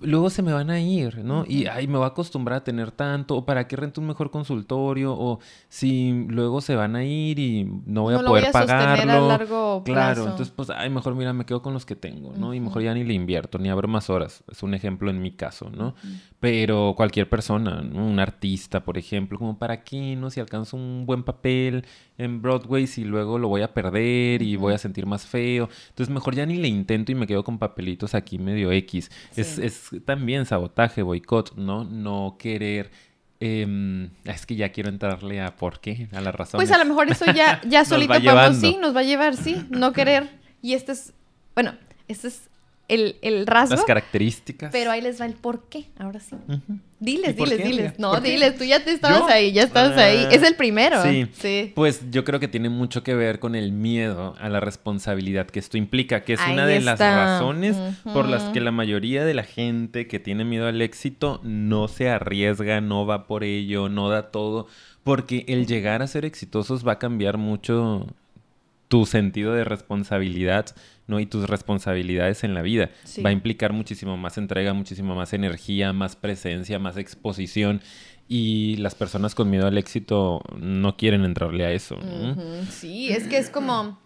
luego se me van a ir, ¿no? Y ay, me voy a acostumbrar a tener tanto, o para qué rento un mejor consultorio, o si luego se van a ir y no voy a poder voy a pagarlo. A largo claro, entonces pues, ay, mejor mira, me quedo con los que tengo, ¿no? Y mejor ya ni le invierto, ni abro más horas. Es un ejemplo en mi caso, ¿no? Pero cualquier persona, un artista, por ejemplo, como para qué, ¿no? Si alcanzo un buen papel en Broadway, si luego lo voy a perder y voy a sentir más feo. Entonces mejor ya ni le intento y me quedo con papelitos aquí medio X. Es, es también sabotaje, boicot, ¿no? No querer em, es que ya quiero entrarle a por qué, a la razón. Pues a lo mejor eso ya, ya solito podemos, sí, nos va a llevar, sí, no querer. Y este es, bueno, este es el, el rasgo. Las características. Pero ahí les va el por qué, ahora sí. Diles, diles, diles. No, diles, tú ya te estabas ahí, ya estás ahí. Ah, es el primero. Sí. sí. Pues yo creo que tiene mucho que ver con el miedo a la responsabilidad que esto implica, que es una de las razones por las que la mayoría de la gente que tiene miedo al éxito no se arriesga, no va por ello, no da todo, porque el llegar a ser exitosos va a cambiar mucho tu sentido de responsabilidad ¿no? y tus responsabilidades en la vida. Va a implicar muchísimo más entrega, muchísimo más energía, más presencia, más exposición. Y las personas con miedo al éxito no quieren entrarle a eso. Sí, es que es como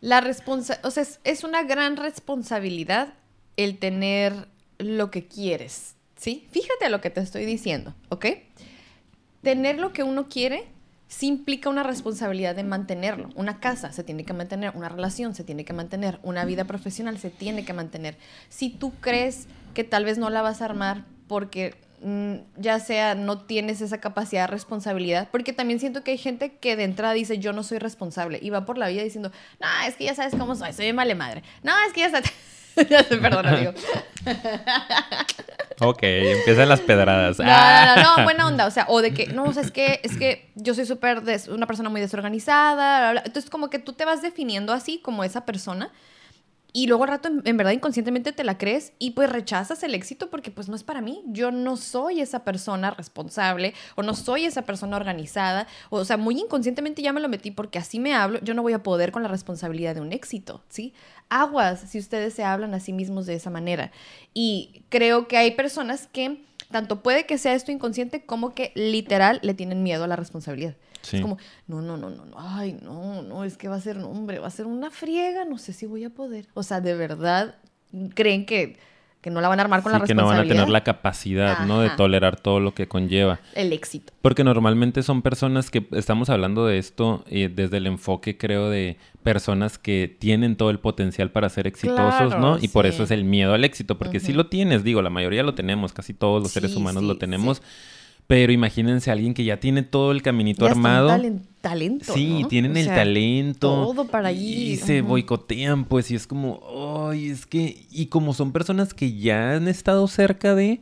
la responsabilidad, o sea, es, una gran responsabilidad el tener lo que quieres, ¿sí? Fíjate a lo que te estoy diciendo, ¿ok? Tener lo que uno quiere sí implica una responsabilidad de mantenerlo. Una casa se tiene que mantener, una relación se tiene que mantener, una vida profesional se tiene que mantener. Si tú crees que tal vez no la vas a armar porque mm, ya sea no tienes esa capacidad de responsabilidad, porque también siento que hay gente que de entrada dice yo no soy responsable y va por la vida diciendo, no, es que ya sabes cómo soy, soy mala madre, no, es que ya sabes... perdona, digo. ok, empiezan las pedradas. No, no, no, no, buena onda. O sea, o de que, no, o sea, es que, es que yo soy súper, una persona muy desorganizada. Entonces, como que tú te vas definiendo así como esa persona. Y luego al rato en, verdad inconscientemente te la crees y pues rechazas el éxito porque pues no es para mí. Yo no soy esa persona responsable o no soy esa persona organizada. O, sea, muy inconscientemente ya me lo metí porque así me hablo. Yo no voy a poder con la responsabilidad de un éxito, ¿sí? Aguas si ustedes se hablan a sí mismos de esa manera. Y creo que hay personas que tanto puede que sea esto inconsciente como que literal le tienen miedo a la responsabilidad. Es como, no, no, no, no, no, ay, no, no, es que va a ser, hombre, va a ser una friega, no sé si voy a poder. O sea, de verdad, creen que, que no la van a armar con la responsabilidad. que no van a tener la capacidad, ¿no? De tolerar todo lo que conlleva. El éxito. Porque normalmente son personas que, estamos hablando de esto eh, desde el enfoque, creo, de personas que tienen todo el potencial para ser exitosos, ¿no? Y por eso es el miedo al éxito, porque si lo tienes, digo, la mayoría lo tenemos, casi todos los seres humanos lo tenemos pero imagínense a alguien que ya tiene todo el caminito armado. talento. Sí, tienen el talento. Todo para allí. Y se boicotean, pues, y es como, ay, es que. Y como son personas que ya han estado cerca de.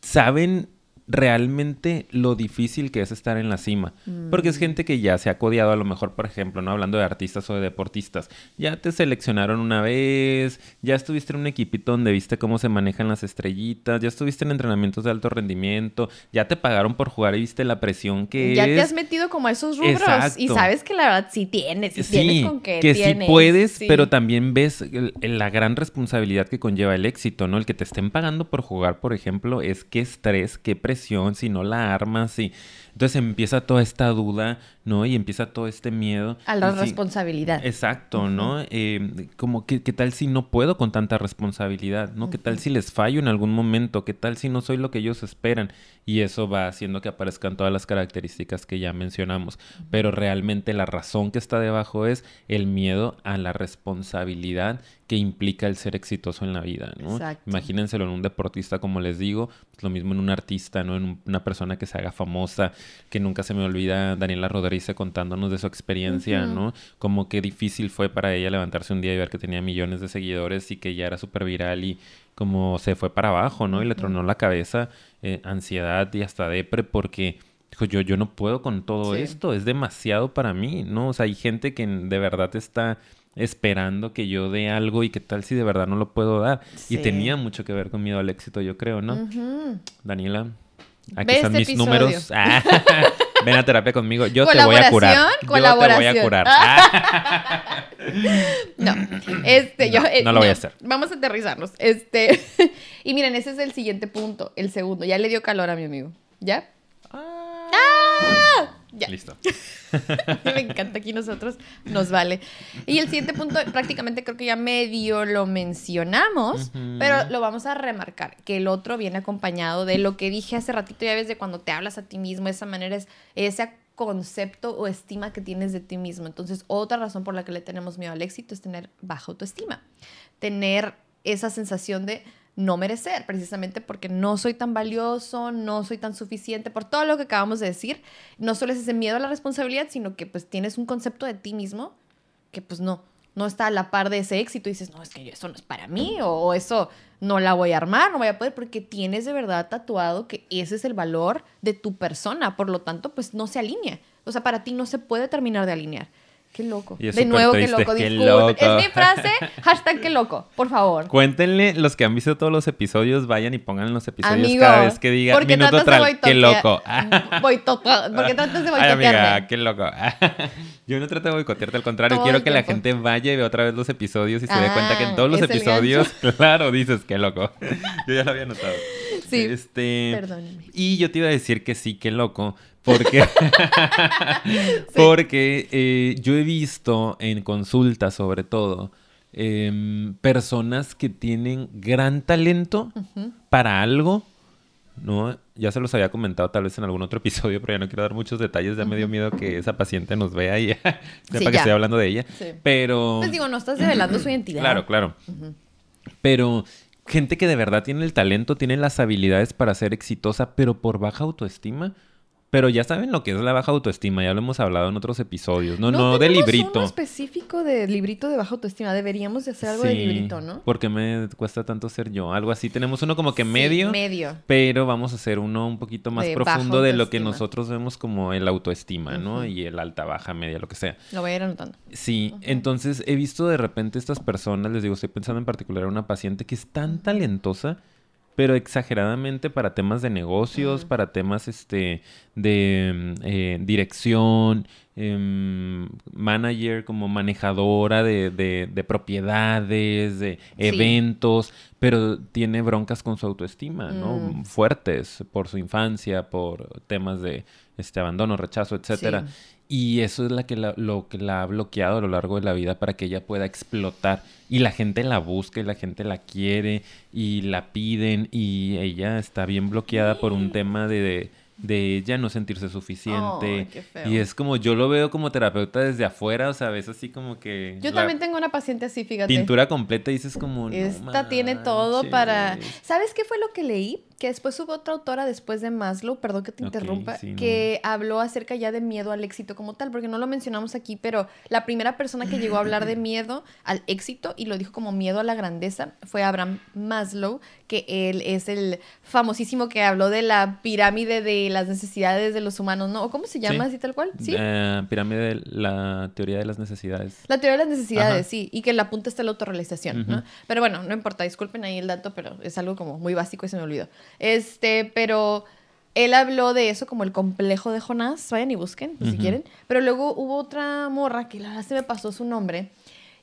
Saben realmente lo difícil que es estar en la cima. Porque es mm. gente que ya se ha codiado, a lo mejor, por ejemplo, ¿no? Hablando de artistas o de deportistas. Ya te seleccionaron una vez, ya estuviste en un equipito donde viste cómo se manejan las estrellitas, ya estuviste en entrenamientos de alto rendimiento, ya te pagaron por jugar y viste la presión que ya es. Ya te has metido como a esos rubros y sabes que la verdad sí tienes, sí, tienes con que, que sí puedes, pero también ves la gran responsabilidad que conlleva el éxito, ¿no? El que te estén pagando por jugar, por ejemplo, es qué estrés, qué presión si no la armas, y entonces empieza toda esta duda, ¿no? Y empieza todo este miedo. A la responsabilidad. Exacto, ¿no? Eh, como, ¿qué, ¿qué, tal si no puedo con tanta responsabilidad, ¿no? ¿Qué tal si les fallo en algún momento? ¿Qué tal si no soy lo que ellos esperan? Y eso va haciendo que aparezcan todas las características que ya mencionamos. Pero realmente la razón que está debajo es el miedo a la responsabilidad que implica el ser exitoso en la vida, ¿no? Imagínenselo en un deportista, como les digo, pues lo mismo en un artista, ¿no? En una persona que se haga famosa, que nunca se me olvida Daniela Rodríguez contándonos de su experiencia, ¿no? Como que difícil fue para ella levantarse un día y ver que tenía millones de seguidores y que ya era súper viral y como se fue para abajo, ¿no? Y le tronó la cabeza, eh, ansiedad y hasta depre porque dijo, yo, yo no puedo con todo esto, es demasiado para mí, ¿no? O sea, hay gente que de verdad está esperando que yo dé algo y qué tal si de verdad no lo puedo dar. Y tenía mucho que ver con miedo al éxito, yo creo, ¿no? Daniela, aquí están este mis números. Ven a terapia conmigo, yo te voy a curar. Colaboración. Yo te voy a curar. no, este, yo. no lo voy a hacer. Vamos a aterrizarnos. Este, y miren, ese es el siguiente punto, el segundo. Ya le dio calor a mi amigo. ¿Ya? Ah. ¡Ah! Ya. Listo. Me encanta aquí nosotros, nos vale. Y el siguiente punto, prácticamente creo que ya medio lo mencionamos, pero lo vamos a remarcar, que el otro viene acompañado de lo que dije hace ratito, ya ves, de cuando te hablas a ti mismo, esa manera es ese concepto o estima que tienes de ti mismo. Entonces, otra razón por la que le tenemos miedo al éxito es tener baja autoestima, tener esa sensación de no merecer, precisamente porque no soy tan valioso, no soy tan suficiente, por todo lo que acabamos de decir. No solo es ese miedo a la responsabilidad, sino que pues tienes un concepto de ti mismo que pues no, no está a la par de ese éxito y dices, no, es que eso no es para mí o, eso no la voy a armar, no voy a poder, porque tienes de verdad tatuado que ese es el valor de tu persona, por lo tanto pues no se alinea. O sea, para ti no se puede terminar de alinear. Qué loco. de nuevo, qué loco. Qué loco. Es mi frase, hashtag qué loco, por favor. Cuéntenle, los que han visto todos los episodios, vayan y pongan los episodios cada vez que diga minuto tral, qué loco. Voy ¿Por qué tratas de boicotearme? Ay, amiga, qué loco. Yo no trato de boicotearte, al contrario, quiero que la gente vaya y vea otra vez los episodios y se dé cuenta que en todos los ah, episodios, claro, dices qué loco. Yo ya lo había notado. Sí. Este, Perdóname. Y yo te iba a decir que sí, qué loco, porque, porque eh, yo he visto en consultas sobre todo em, personas que tienen gran talento para algo, ¿no? Ya se los había comentado tal vez en algún otro episodio, pero ya no quiero dar muchos detalles, ya me dio miedo que esa paciente nos vea y sepa que estoy hablando de ella. Pero... Pues digo, no estás revelando su identidad. Claro, claro. Pero gente que de verdad tiene el talento, tiene las habilidades para ser exitosa, pero por baja autoestima Pero ya saben lo que es la baja autoestima, ya lo hemos hablado en otros episodios. No, no, de librito. uno específico de librito de baja autoestima. Deberíamos de hacer algo de librito, ¿no? Porque me cuesta tanto ser yo. Algo así. Tenemos uno como que medio. medio. Pero vamos a hacer uno un poquito más profundo de lo que nosotros vemos como el autoestima, ¿no? Y el alta, baja, media, lo que sea. Lo voy a ir anotando. Sí, entonces he visto de repente estas personas, les digo, estoy pensando en particular en una paciente que es tan talentosa pero exageradamente para temas de negocios, para temas este, de mm, eh, dirección, em, manager como manejadora de, de, propiedades, de eventos, pero tiene broncas con su autoestima, ¿no? Mm. Fuertes por su infancia, por temas de este abandono, rechazo, etcétera. Y eso es la que lo que la ha bloqueado a lo largo de la vida para que ella pueda explotar. Y la gente la busca y la gente la quiere y la piden y ella está bien bloqueada por un tema de de ella no sentirse suficiente. Y es como, yo lo veo como terapeuta desde afuera, o sea, ves así como que... Yo también tengo una paciente así, fíjate. Pintura completa y dices como... Esta tiene todo para... ¿Sabes qué fue lo que leí? Que después hubo otra autora después de Maslow, perdón que te interrumpa, que habló acerca ya de miedo al éxito como tal, porque no lo mencionamos aquí, pero la primera persona que llegó a hablar de miedo al éxito y lo dijo como miedo a la grandeza fue Abraham Maslow, que él es el famosísimo que habló de la pirámide de las necesidades de los humanos, ¿no? ¿O cómo se llama así tal cual? Sí. Eh, pirámide de la teoría de las necesidades. La teoría de las necesidades, sí. Y que la punta está la autorrealización, ¿no? Pero bueno, no importa, disculpen ahí el dato, pero es algo como muy básico y se me olvidó. Este, pero él habló de eso como el complejo de Jonás. Vayan y busquen, si quieren. Pero luego hubo otra morra que la verdad se me pasó su nombre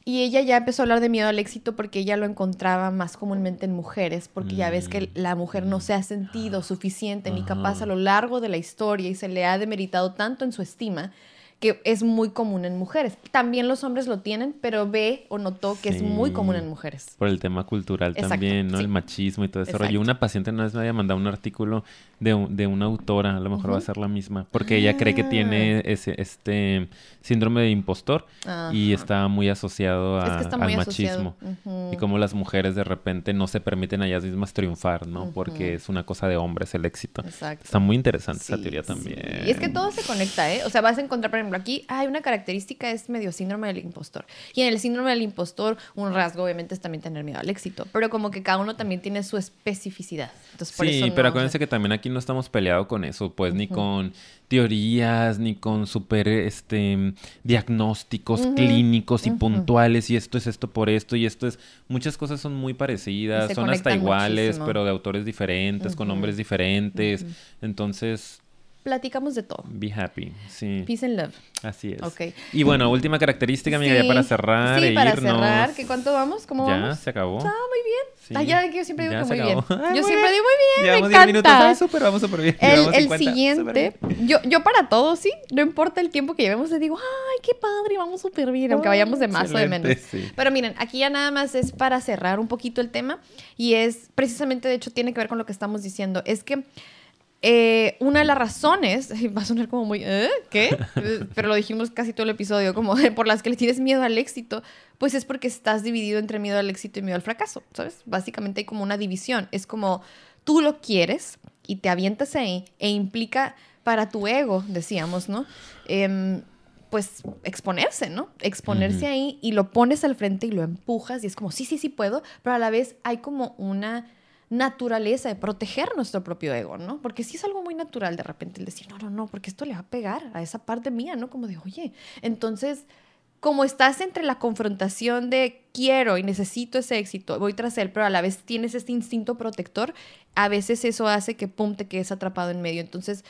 y ella ya empezó a hablar de miedo al éxito porque ella lo encontraba más comúnmente en mujeres, porque ya ves que mm. la mujer no se ha sentido suficiente ni capaz a lo largo de la historia y se le ha demeritado tanto en su estima que es muy común en mujeres. También los hombres lo tienen, pero ve o notó que es muy común en mujeres. Por el tema cultural también, ¿no? El machismo y todo eso. Yo una paciente una vez me había mandado un artículo de, de una autora, a lo mejor va a ser la misma, porque ella cree que tiene ah. ese este síndrome de impostor y está muy asociado al machismo. Y como las mujeres de repente no se permiten a ellas mismas triunfar, ¿no? Porque es una cosa de hombres el éxito. Exacto. Está muy interesante esa teoría también. Y es que todo se conecta, ¿eh? O sea, vas a encontrar, por ejemplo, aquí hay una característica, es medio síndrome del impostor. Y en el síndrome del impostor, un rasgo obviamente es también tener miedo al éxito, pero como que cada uno también tiene su especificidad. Entonces, por sí, pero acuérdense que también aquí no estamos peleados con eso, pues ni con teorías, ni con super este, diagnósticos clínicos y puntuales, y esto es esto por esto, y esto es... Muchas cosas son muy parecidas, son hasta iguales, pero de autores diferentes, con nombres diferentes. Entonces, platicamos de todo. Be happy, sí. Peace and love. Así es. Ok. Y bueno, última característica, amiga, ya para cerrar. Sí, e para cerrar. ¿Qué cuánto vamos? ¿Cómo vamos? Ya, se acabó. Ah, muy bien. Sí. Ah, ya, yo siempre digo que muy bien. yo siempre digo muy bien, me encanta. Ay, súper, vamos súper bien. El, el siguiente, yo, yo para todo, sí, no importa el tiempo que llevemos, le digo, ay, qué padre, vamos súper bien, aunque vayamos de más o de menos. Pero miren, aquí ya nada más es para cerrar un poquito el tema y es precisamente, de hecho, tiene que ver con lo que estamos diciendo. Es que eh, una de las razones, va a sonar como muy, ¿eh? ¿Qué? Pero lo dijimos casi todo el episodio, como por las que le tienes miedo al éxito, pues es porque estás dividido entre miedo al éxito y miedo al fracaso, ¿sabes? Básicamente hay como una división. Es como tú lo quieres y te avientas ahí e implica para tu ego, decíamos, ¿no? Em, pues exponerse, ¿no? Exponerse ahí y lo pones al frente y lo empujas y es como, sí, sí, sí puedo, pero a la vez hay como una naturaleza de proteger nuestro propio ego, ¿no? Porque sí es algo muy natural de repente el decir, no, no, no, porque esto le va a pegar a esa parte mía, ¿no? Como de, oye, entonces, como estás entre la confrontación de quiero y necesito ese éxito, voy tras él, pero a la vez tienes este instinto protector, a veces eso hace que, pum, te quedes atrapado en medio. Entonces,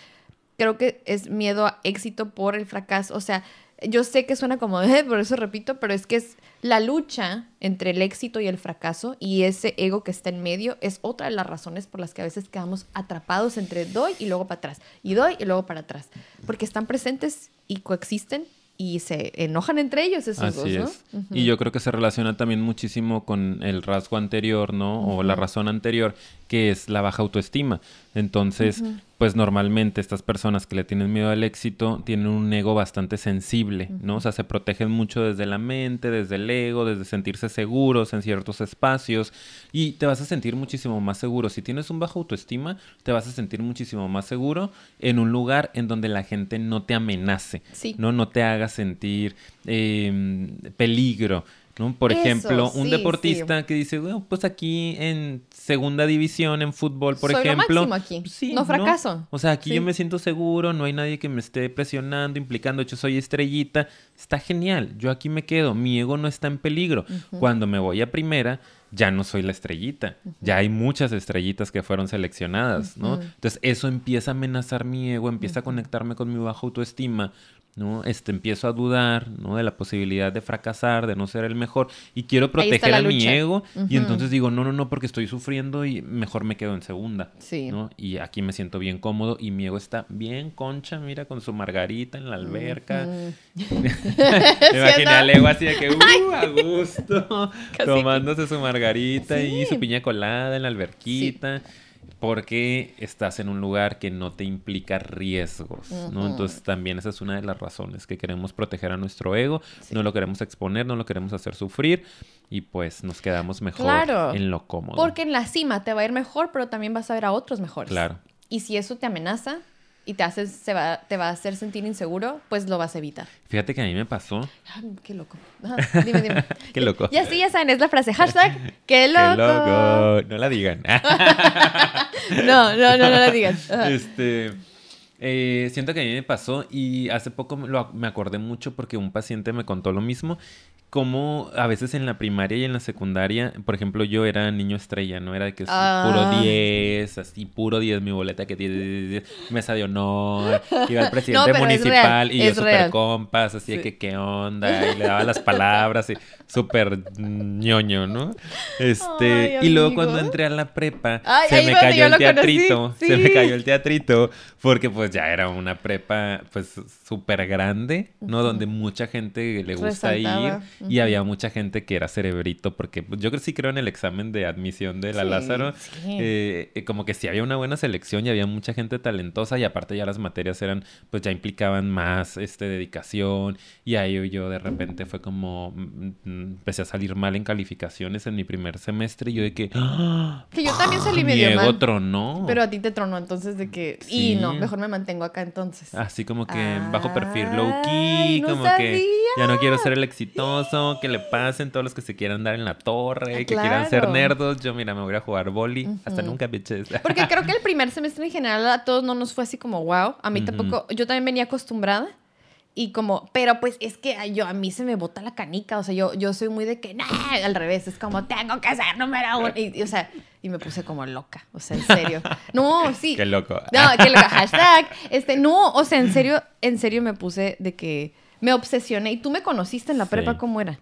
creo que es miedo a éxito por el fracaso, o sea, yo sé que suena como, eh, por eso repito, pero es que es la lucha entre el éxito y el fracaso y ese ego que está en medio es otra de las razones por las que a veces quedamos atrapados entre doy y luego para atrás, y doy y luego para atrás, porque están presentes y coexisten y se enojan entre ellos esos dos, ¿no? Es. Y yo creo que se relaciona también muchísimo con el rasgo anterior, ¿no? O la razón anterior, que es la baja autoestima. Entonces, pues normalmente estas personas que le tienen miedo al éxito tienen un ego bastante sensible, ¿no? O sea, se protegen mucho desde la mente, desde el ego, desde sentirse seguros en ciertos espacios y te vas a sentir muchísimo más seguro. Si tienes un bajo autoestima, te vas a sentir muchísimo más seguro en un lugar en donde la gente no te amenace, ¿no? No te haga sentir em, peligro. Por ejemplo, un deportista que dice, bueno, pues aquí en segunda división en fútbol, por ejemplo. aquí. Pues no fracaso. O sea, aquí yo me siento seguro, no hay nadie que me esté presionando, implicando, yo soy estrellita. Está genial, yo aquí me quedo, mi ego no está en peligro. Cuando me voy a primera, ya no soy la estrellita. Ya hay muchas estrellitas que fueron seleccionadas, ¿no? Entonces eso empieza a amenazar mi ego, empieza a conectarme con mi baja autoestima, ¿no? Este, empiezo a dudar, ¿no? De la posibilidad de fracasar, de no ser el mejor y quiero proteger a mi ego y entonces digo, no, no, no, porque estoy sufriendo y mejor me quedo en segunda, sí. ¿no? Y aquí me siento bien cómodo y mi ego está bien concha, mira, con su margarita en la alberca. me imaginé al ego así de que, uh, a gusto, tomándose su margarita y su piña colada en la alberquita porque estás en un lugar que no te implica riesgos, ¿no? Entonces también esa es una de las razones que queremos proteger a nuestro ego, no lo queremos exponer, no lo queremos hacer sufrir y pues nos quedamos mejor en lo cómodo. Porque en la cima te va a ir mejor, pero también vas a ver a otros mejores. Claro. Y si eso te amenaza, y te, haces, se va, te va a hacer sentir inseguro, pues lo vas a evitar. Fíjate que a mí me pasó. qué loco. dime, dime. qué loco. Y así ya saben, es la frase hashtag, qué loco. Qué loco. No la digan. no, no, no, no la digan. Este. Eh, siento que a mí me pasó y hace poco me acordé mucho porque un paciente me contó lo mismo como a veces en la primaria y en la secundaria, por ejemplo, yo era niño estrella, ¿no? Era de que puro 10, ah. así puro 10, mi boleta que tiene mesa de honor, iba el presidente municipal y yo súper compas, así de que qué onda, y le daba las palabras, y súper ñoño, ¿no? Este, y luego cuando entré a la prepa, se me cayó el teatrito, se me cayó el teatrito, porque pues ya era una prepa pues súper grande, ¿no? Donde mucha gente le gusta ir y había mucha gente que era cerebrito, porque pues, yo sí creo en el examen de admisión de la Lázaro, eh, eh, como que sí había una buena selección y había mucha gente talentosa y aparte ya las materias eran, pues ya implicaban más este, dedicación y ahí yo de repente fue como, mm, empecé a salir mal en calificaciones en mi primer semestre y yo de que... ¡Ah! Que yo también salí medio mi ego tronó. Pero a ti te tronó, entonces de que... Y no, mejor me mantengo acá entonces. Así como que bajo perfil low key, como que ya no quiero ser el exitoso, que le pasen todos los que se quieran dar en la torre, que quieran ser nerdos. Yo, mira, me voy a jugar boli. Hasta nunca, bitches. Porque creo que el primer semestre en general a todos no nos fue así como wow. A mí tampoco. Yo también venía acostumbrada. Y como, pero pues es que yo a mí se me bota la canica, o sea, yo, yo soy muy de que, nah, al revés, es como, tengo que ser número uno. Y, o sea, y me puse como loca, o sea, en serio. No, sí. Qué loco. No, qué loco, hashtag. Este, no, o sea, en serio, en serio me puse de que me obsesioné. Y tú me conociste en la prepa, ¿cómo era?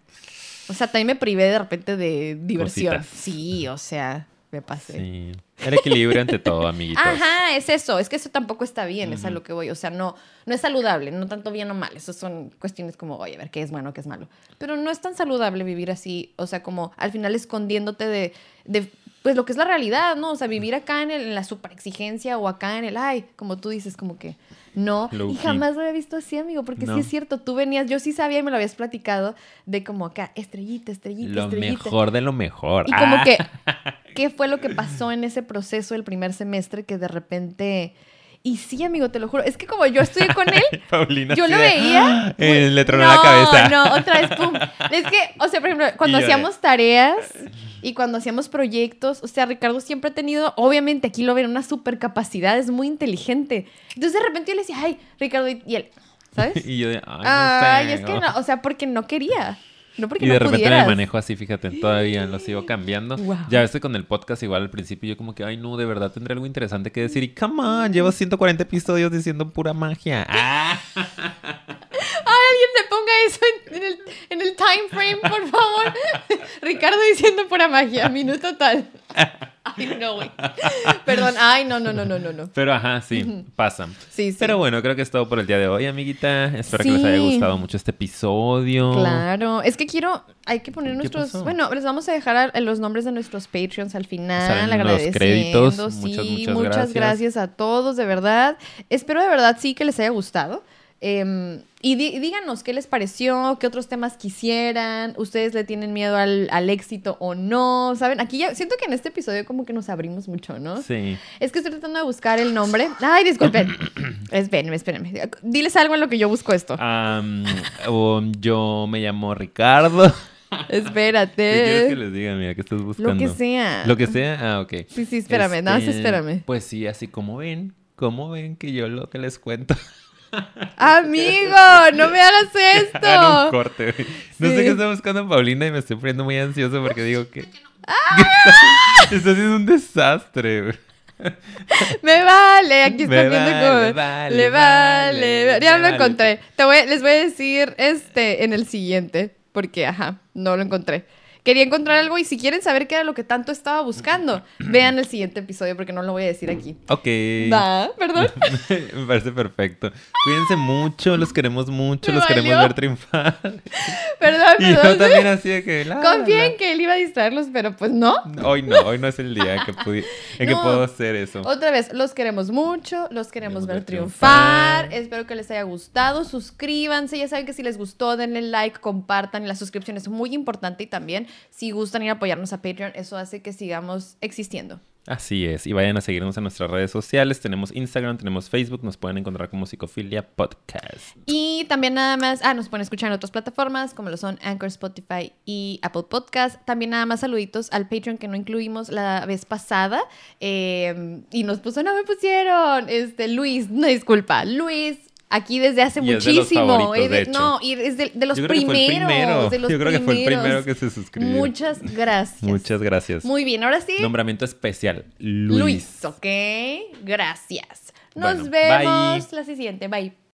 O sea, también me privé de repente de diversión. Sí, o sea, me pasé. Sí. El equilibrio ante todo, amiguitos. Ajá, es eso. Es que eso tampoco está bien, es a lo que voy. O sea, no, no es saludable, no tanto bien o mal. Eso son cuestiones como, oye, a ver, qué es bueno, qué es malo. Pero no es tan saludable vivir así, o sea, como al final escondiéndote de, de pues lo que es la realidad, ¿no? O sea, vivir acá en, en la super exigencia o acá en el, ay, como tú dices, como que no, y jamás lo había visto así, amigo, porque sí es cierto, tú venías, yo sí sabía y me lo habías platicado de como acá, estrellita, estrellita, lo mejor de lo mejor. Y como que, ¿qué fue lo que pasó en ese proceso del primer semestre que de repente... Y sí, amigo, te lo juro. Es que como yo estuve con él, yo lo veía. Eh, le tronó la cabeza. No, otra vez, pum. Es que, o sea, por ejemplo, cuando hacíamos tareas y cuando hacíamos proyectos, o sea, Ricardo siempre ha tenido, obviamente aquí lo ven, una super capacidad, es muy inteligente. Entonces de repente yo le decía, ay, Ricardo, y él, ¿sabes? y yo de, ay, no ay es que no, o sea, porque no quería. No porque y de repente me manejo así, fíjate, todavía lo sigo cambiando. Ya ves con el podcast igual al principio yo como que, ay no, de verdad tendré algo interesante que decir. Y come on, llevo 140 episodios diciendo pura magia. ¡Ah! alguien te ponga eso en, el, en el time frame, por favor. Ricardo diciendo pura magia, minuto tal. Ay, no, güey. Perdón, ay, no, no, no, no, no, no. Pero ajá, sí, pasan. Sí, sí. Pero bueno, creo que es todo por el día de hoy, amiguita. Espero que les haya Sí. gustado mucho este episodio. Claro, es que quiero, hay que poner ¿Qué nuestros, pasó? bueno, les vamos a dejar a- los nombres de nuestros Patreons al final, Salen los agradeciendo, créditos. sí, Muchas, muchas muchas gracias. gracias a todos, de verdad. Espero de verdad sí que les haya gustado. Em, y díganos qué les pareció, qué otros temas quisieran, ustedes le tienen miedo al, al éxito o no, ¿saben? Aquí ya siento que en este episodio como que nos abrimos mucho, ¿no? Sí. Es que estoy tratando de buscar el nombre. Ay, disculpen. espérenme, espérenme. Diles algo en lo que yo busco esto. Um, yo me llamo Ricardo. Espérate. ¿Qué quieres que les diga, mira? ¿Qué estás buscando? Lo que sea. Lo que sea. Ah, ok. Sí, sí, espérame, nada más Este, espérame. Pues sí, así como ven. ¿Cómo ven que yo lo que les cuento? Amigo, no me hagas esto. corte. No sé qué está buscando Paulina y me estoy poniendo muy ansioso porque digo que... ¡Ah! está haciendo un desastre, güey. Me vale, aquí Me están viendo vale, cómo. vale, Le vale. vale, Ya me lo vale. encontré. Te voy, les voy a decir este en el siguiente. Porque, ajá, no lo encontré. Quería encontrar algo y si quieren saber qué era lo que tanto estaba buscando, vean el siguiente episodio porque no lo voy a decir aquí. Ok. Va, perdón. me parece perfecto. Cuídense mucho, los queremos mucho, Me los queremos valió. ver triunfar. Perdón, y yo también así de que... la, Confía la. que él iba a distraerlos, pero pues no. Hoy no, hoy no es el día en que, pudi- en que No. puedo hacer eso. Otra vez, los queremos mucho, los queremos Queremos ver ver triunfar. triunfar. Espero que les haya gustado. Suscríbanse, ya saben que si les gustó, denle like, compartan. La suscripción es muy importante y también si gustan ir a apoyarnos a Patreon, eso hace que sigamos existiendo. Así es, y vayan a seguirnos en nuestras redes sociales. Tenemos Instagram, tenemos Facebook, nos pueden encontrar como Psicofilia Podcast. Y también nada más, ah, nos pueden escuchar en otras plataformas como lo son Anchor, Spotify y Apple Podcast. También nada más saluditos al Patreon que no incluimos la vez pasada. eh, y nos puso, no me pusieron, este, Luis, no disculpa, Luis. Aquí desde hace Y es de los muchísimo. favoritos, eh, de- no, y es de, de los Yo creo que fue el primeros. primero. de los Yo creo que fue el primeros. primero que se suscribió. Muchas gracias. Muchas gracias. Muy bien, ahora sí. Nombramiento especial. Luis. Luis, ok. Gracias. Nos Bueno, vemos bye. la siguiente. Bye.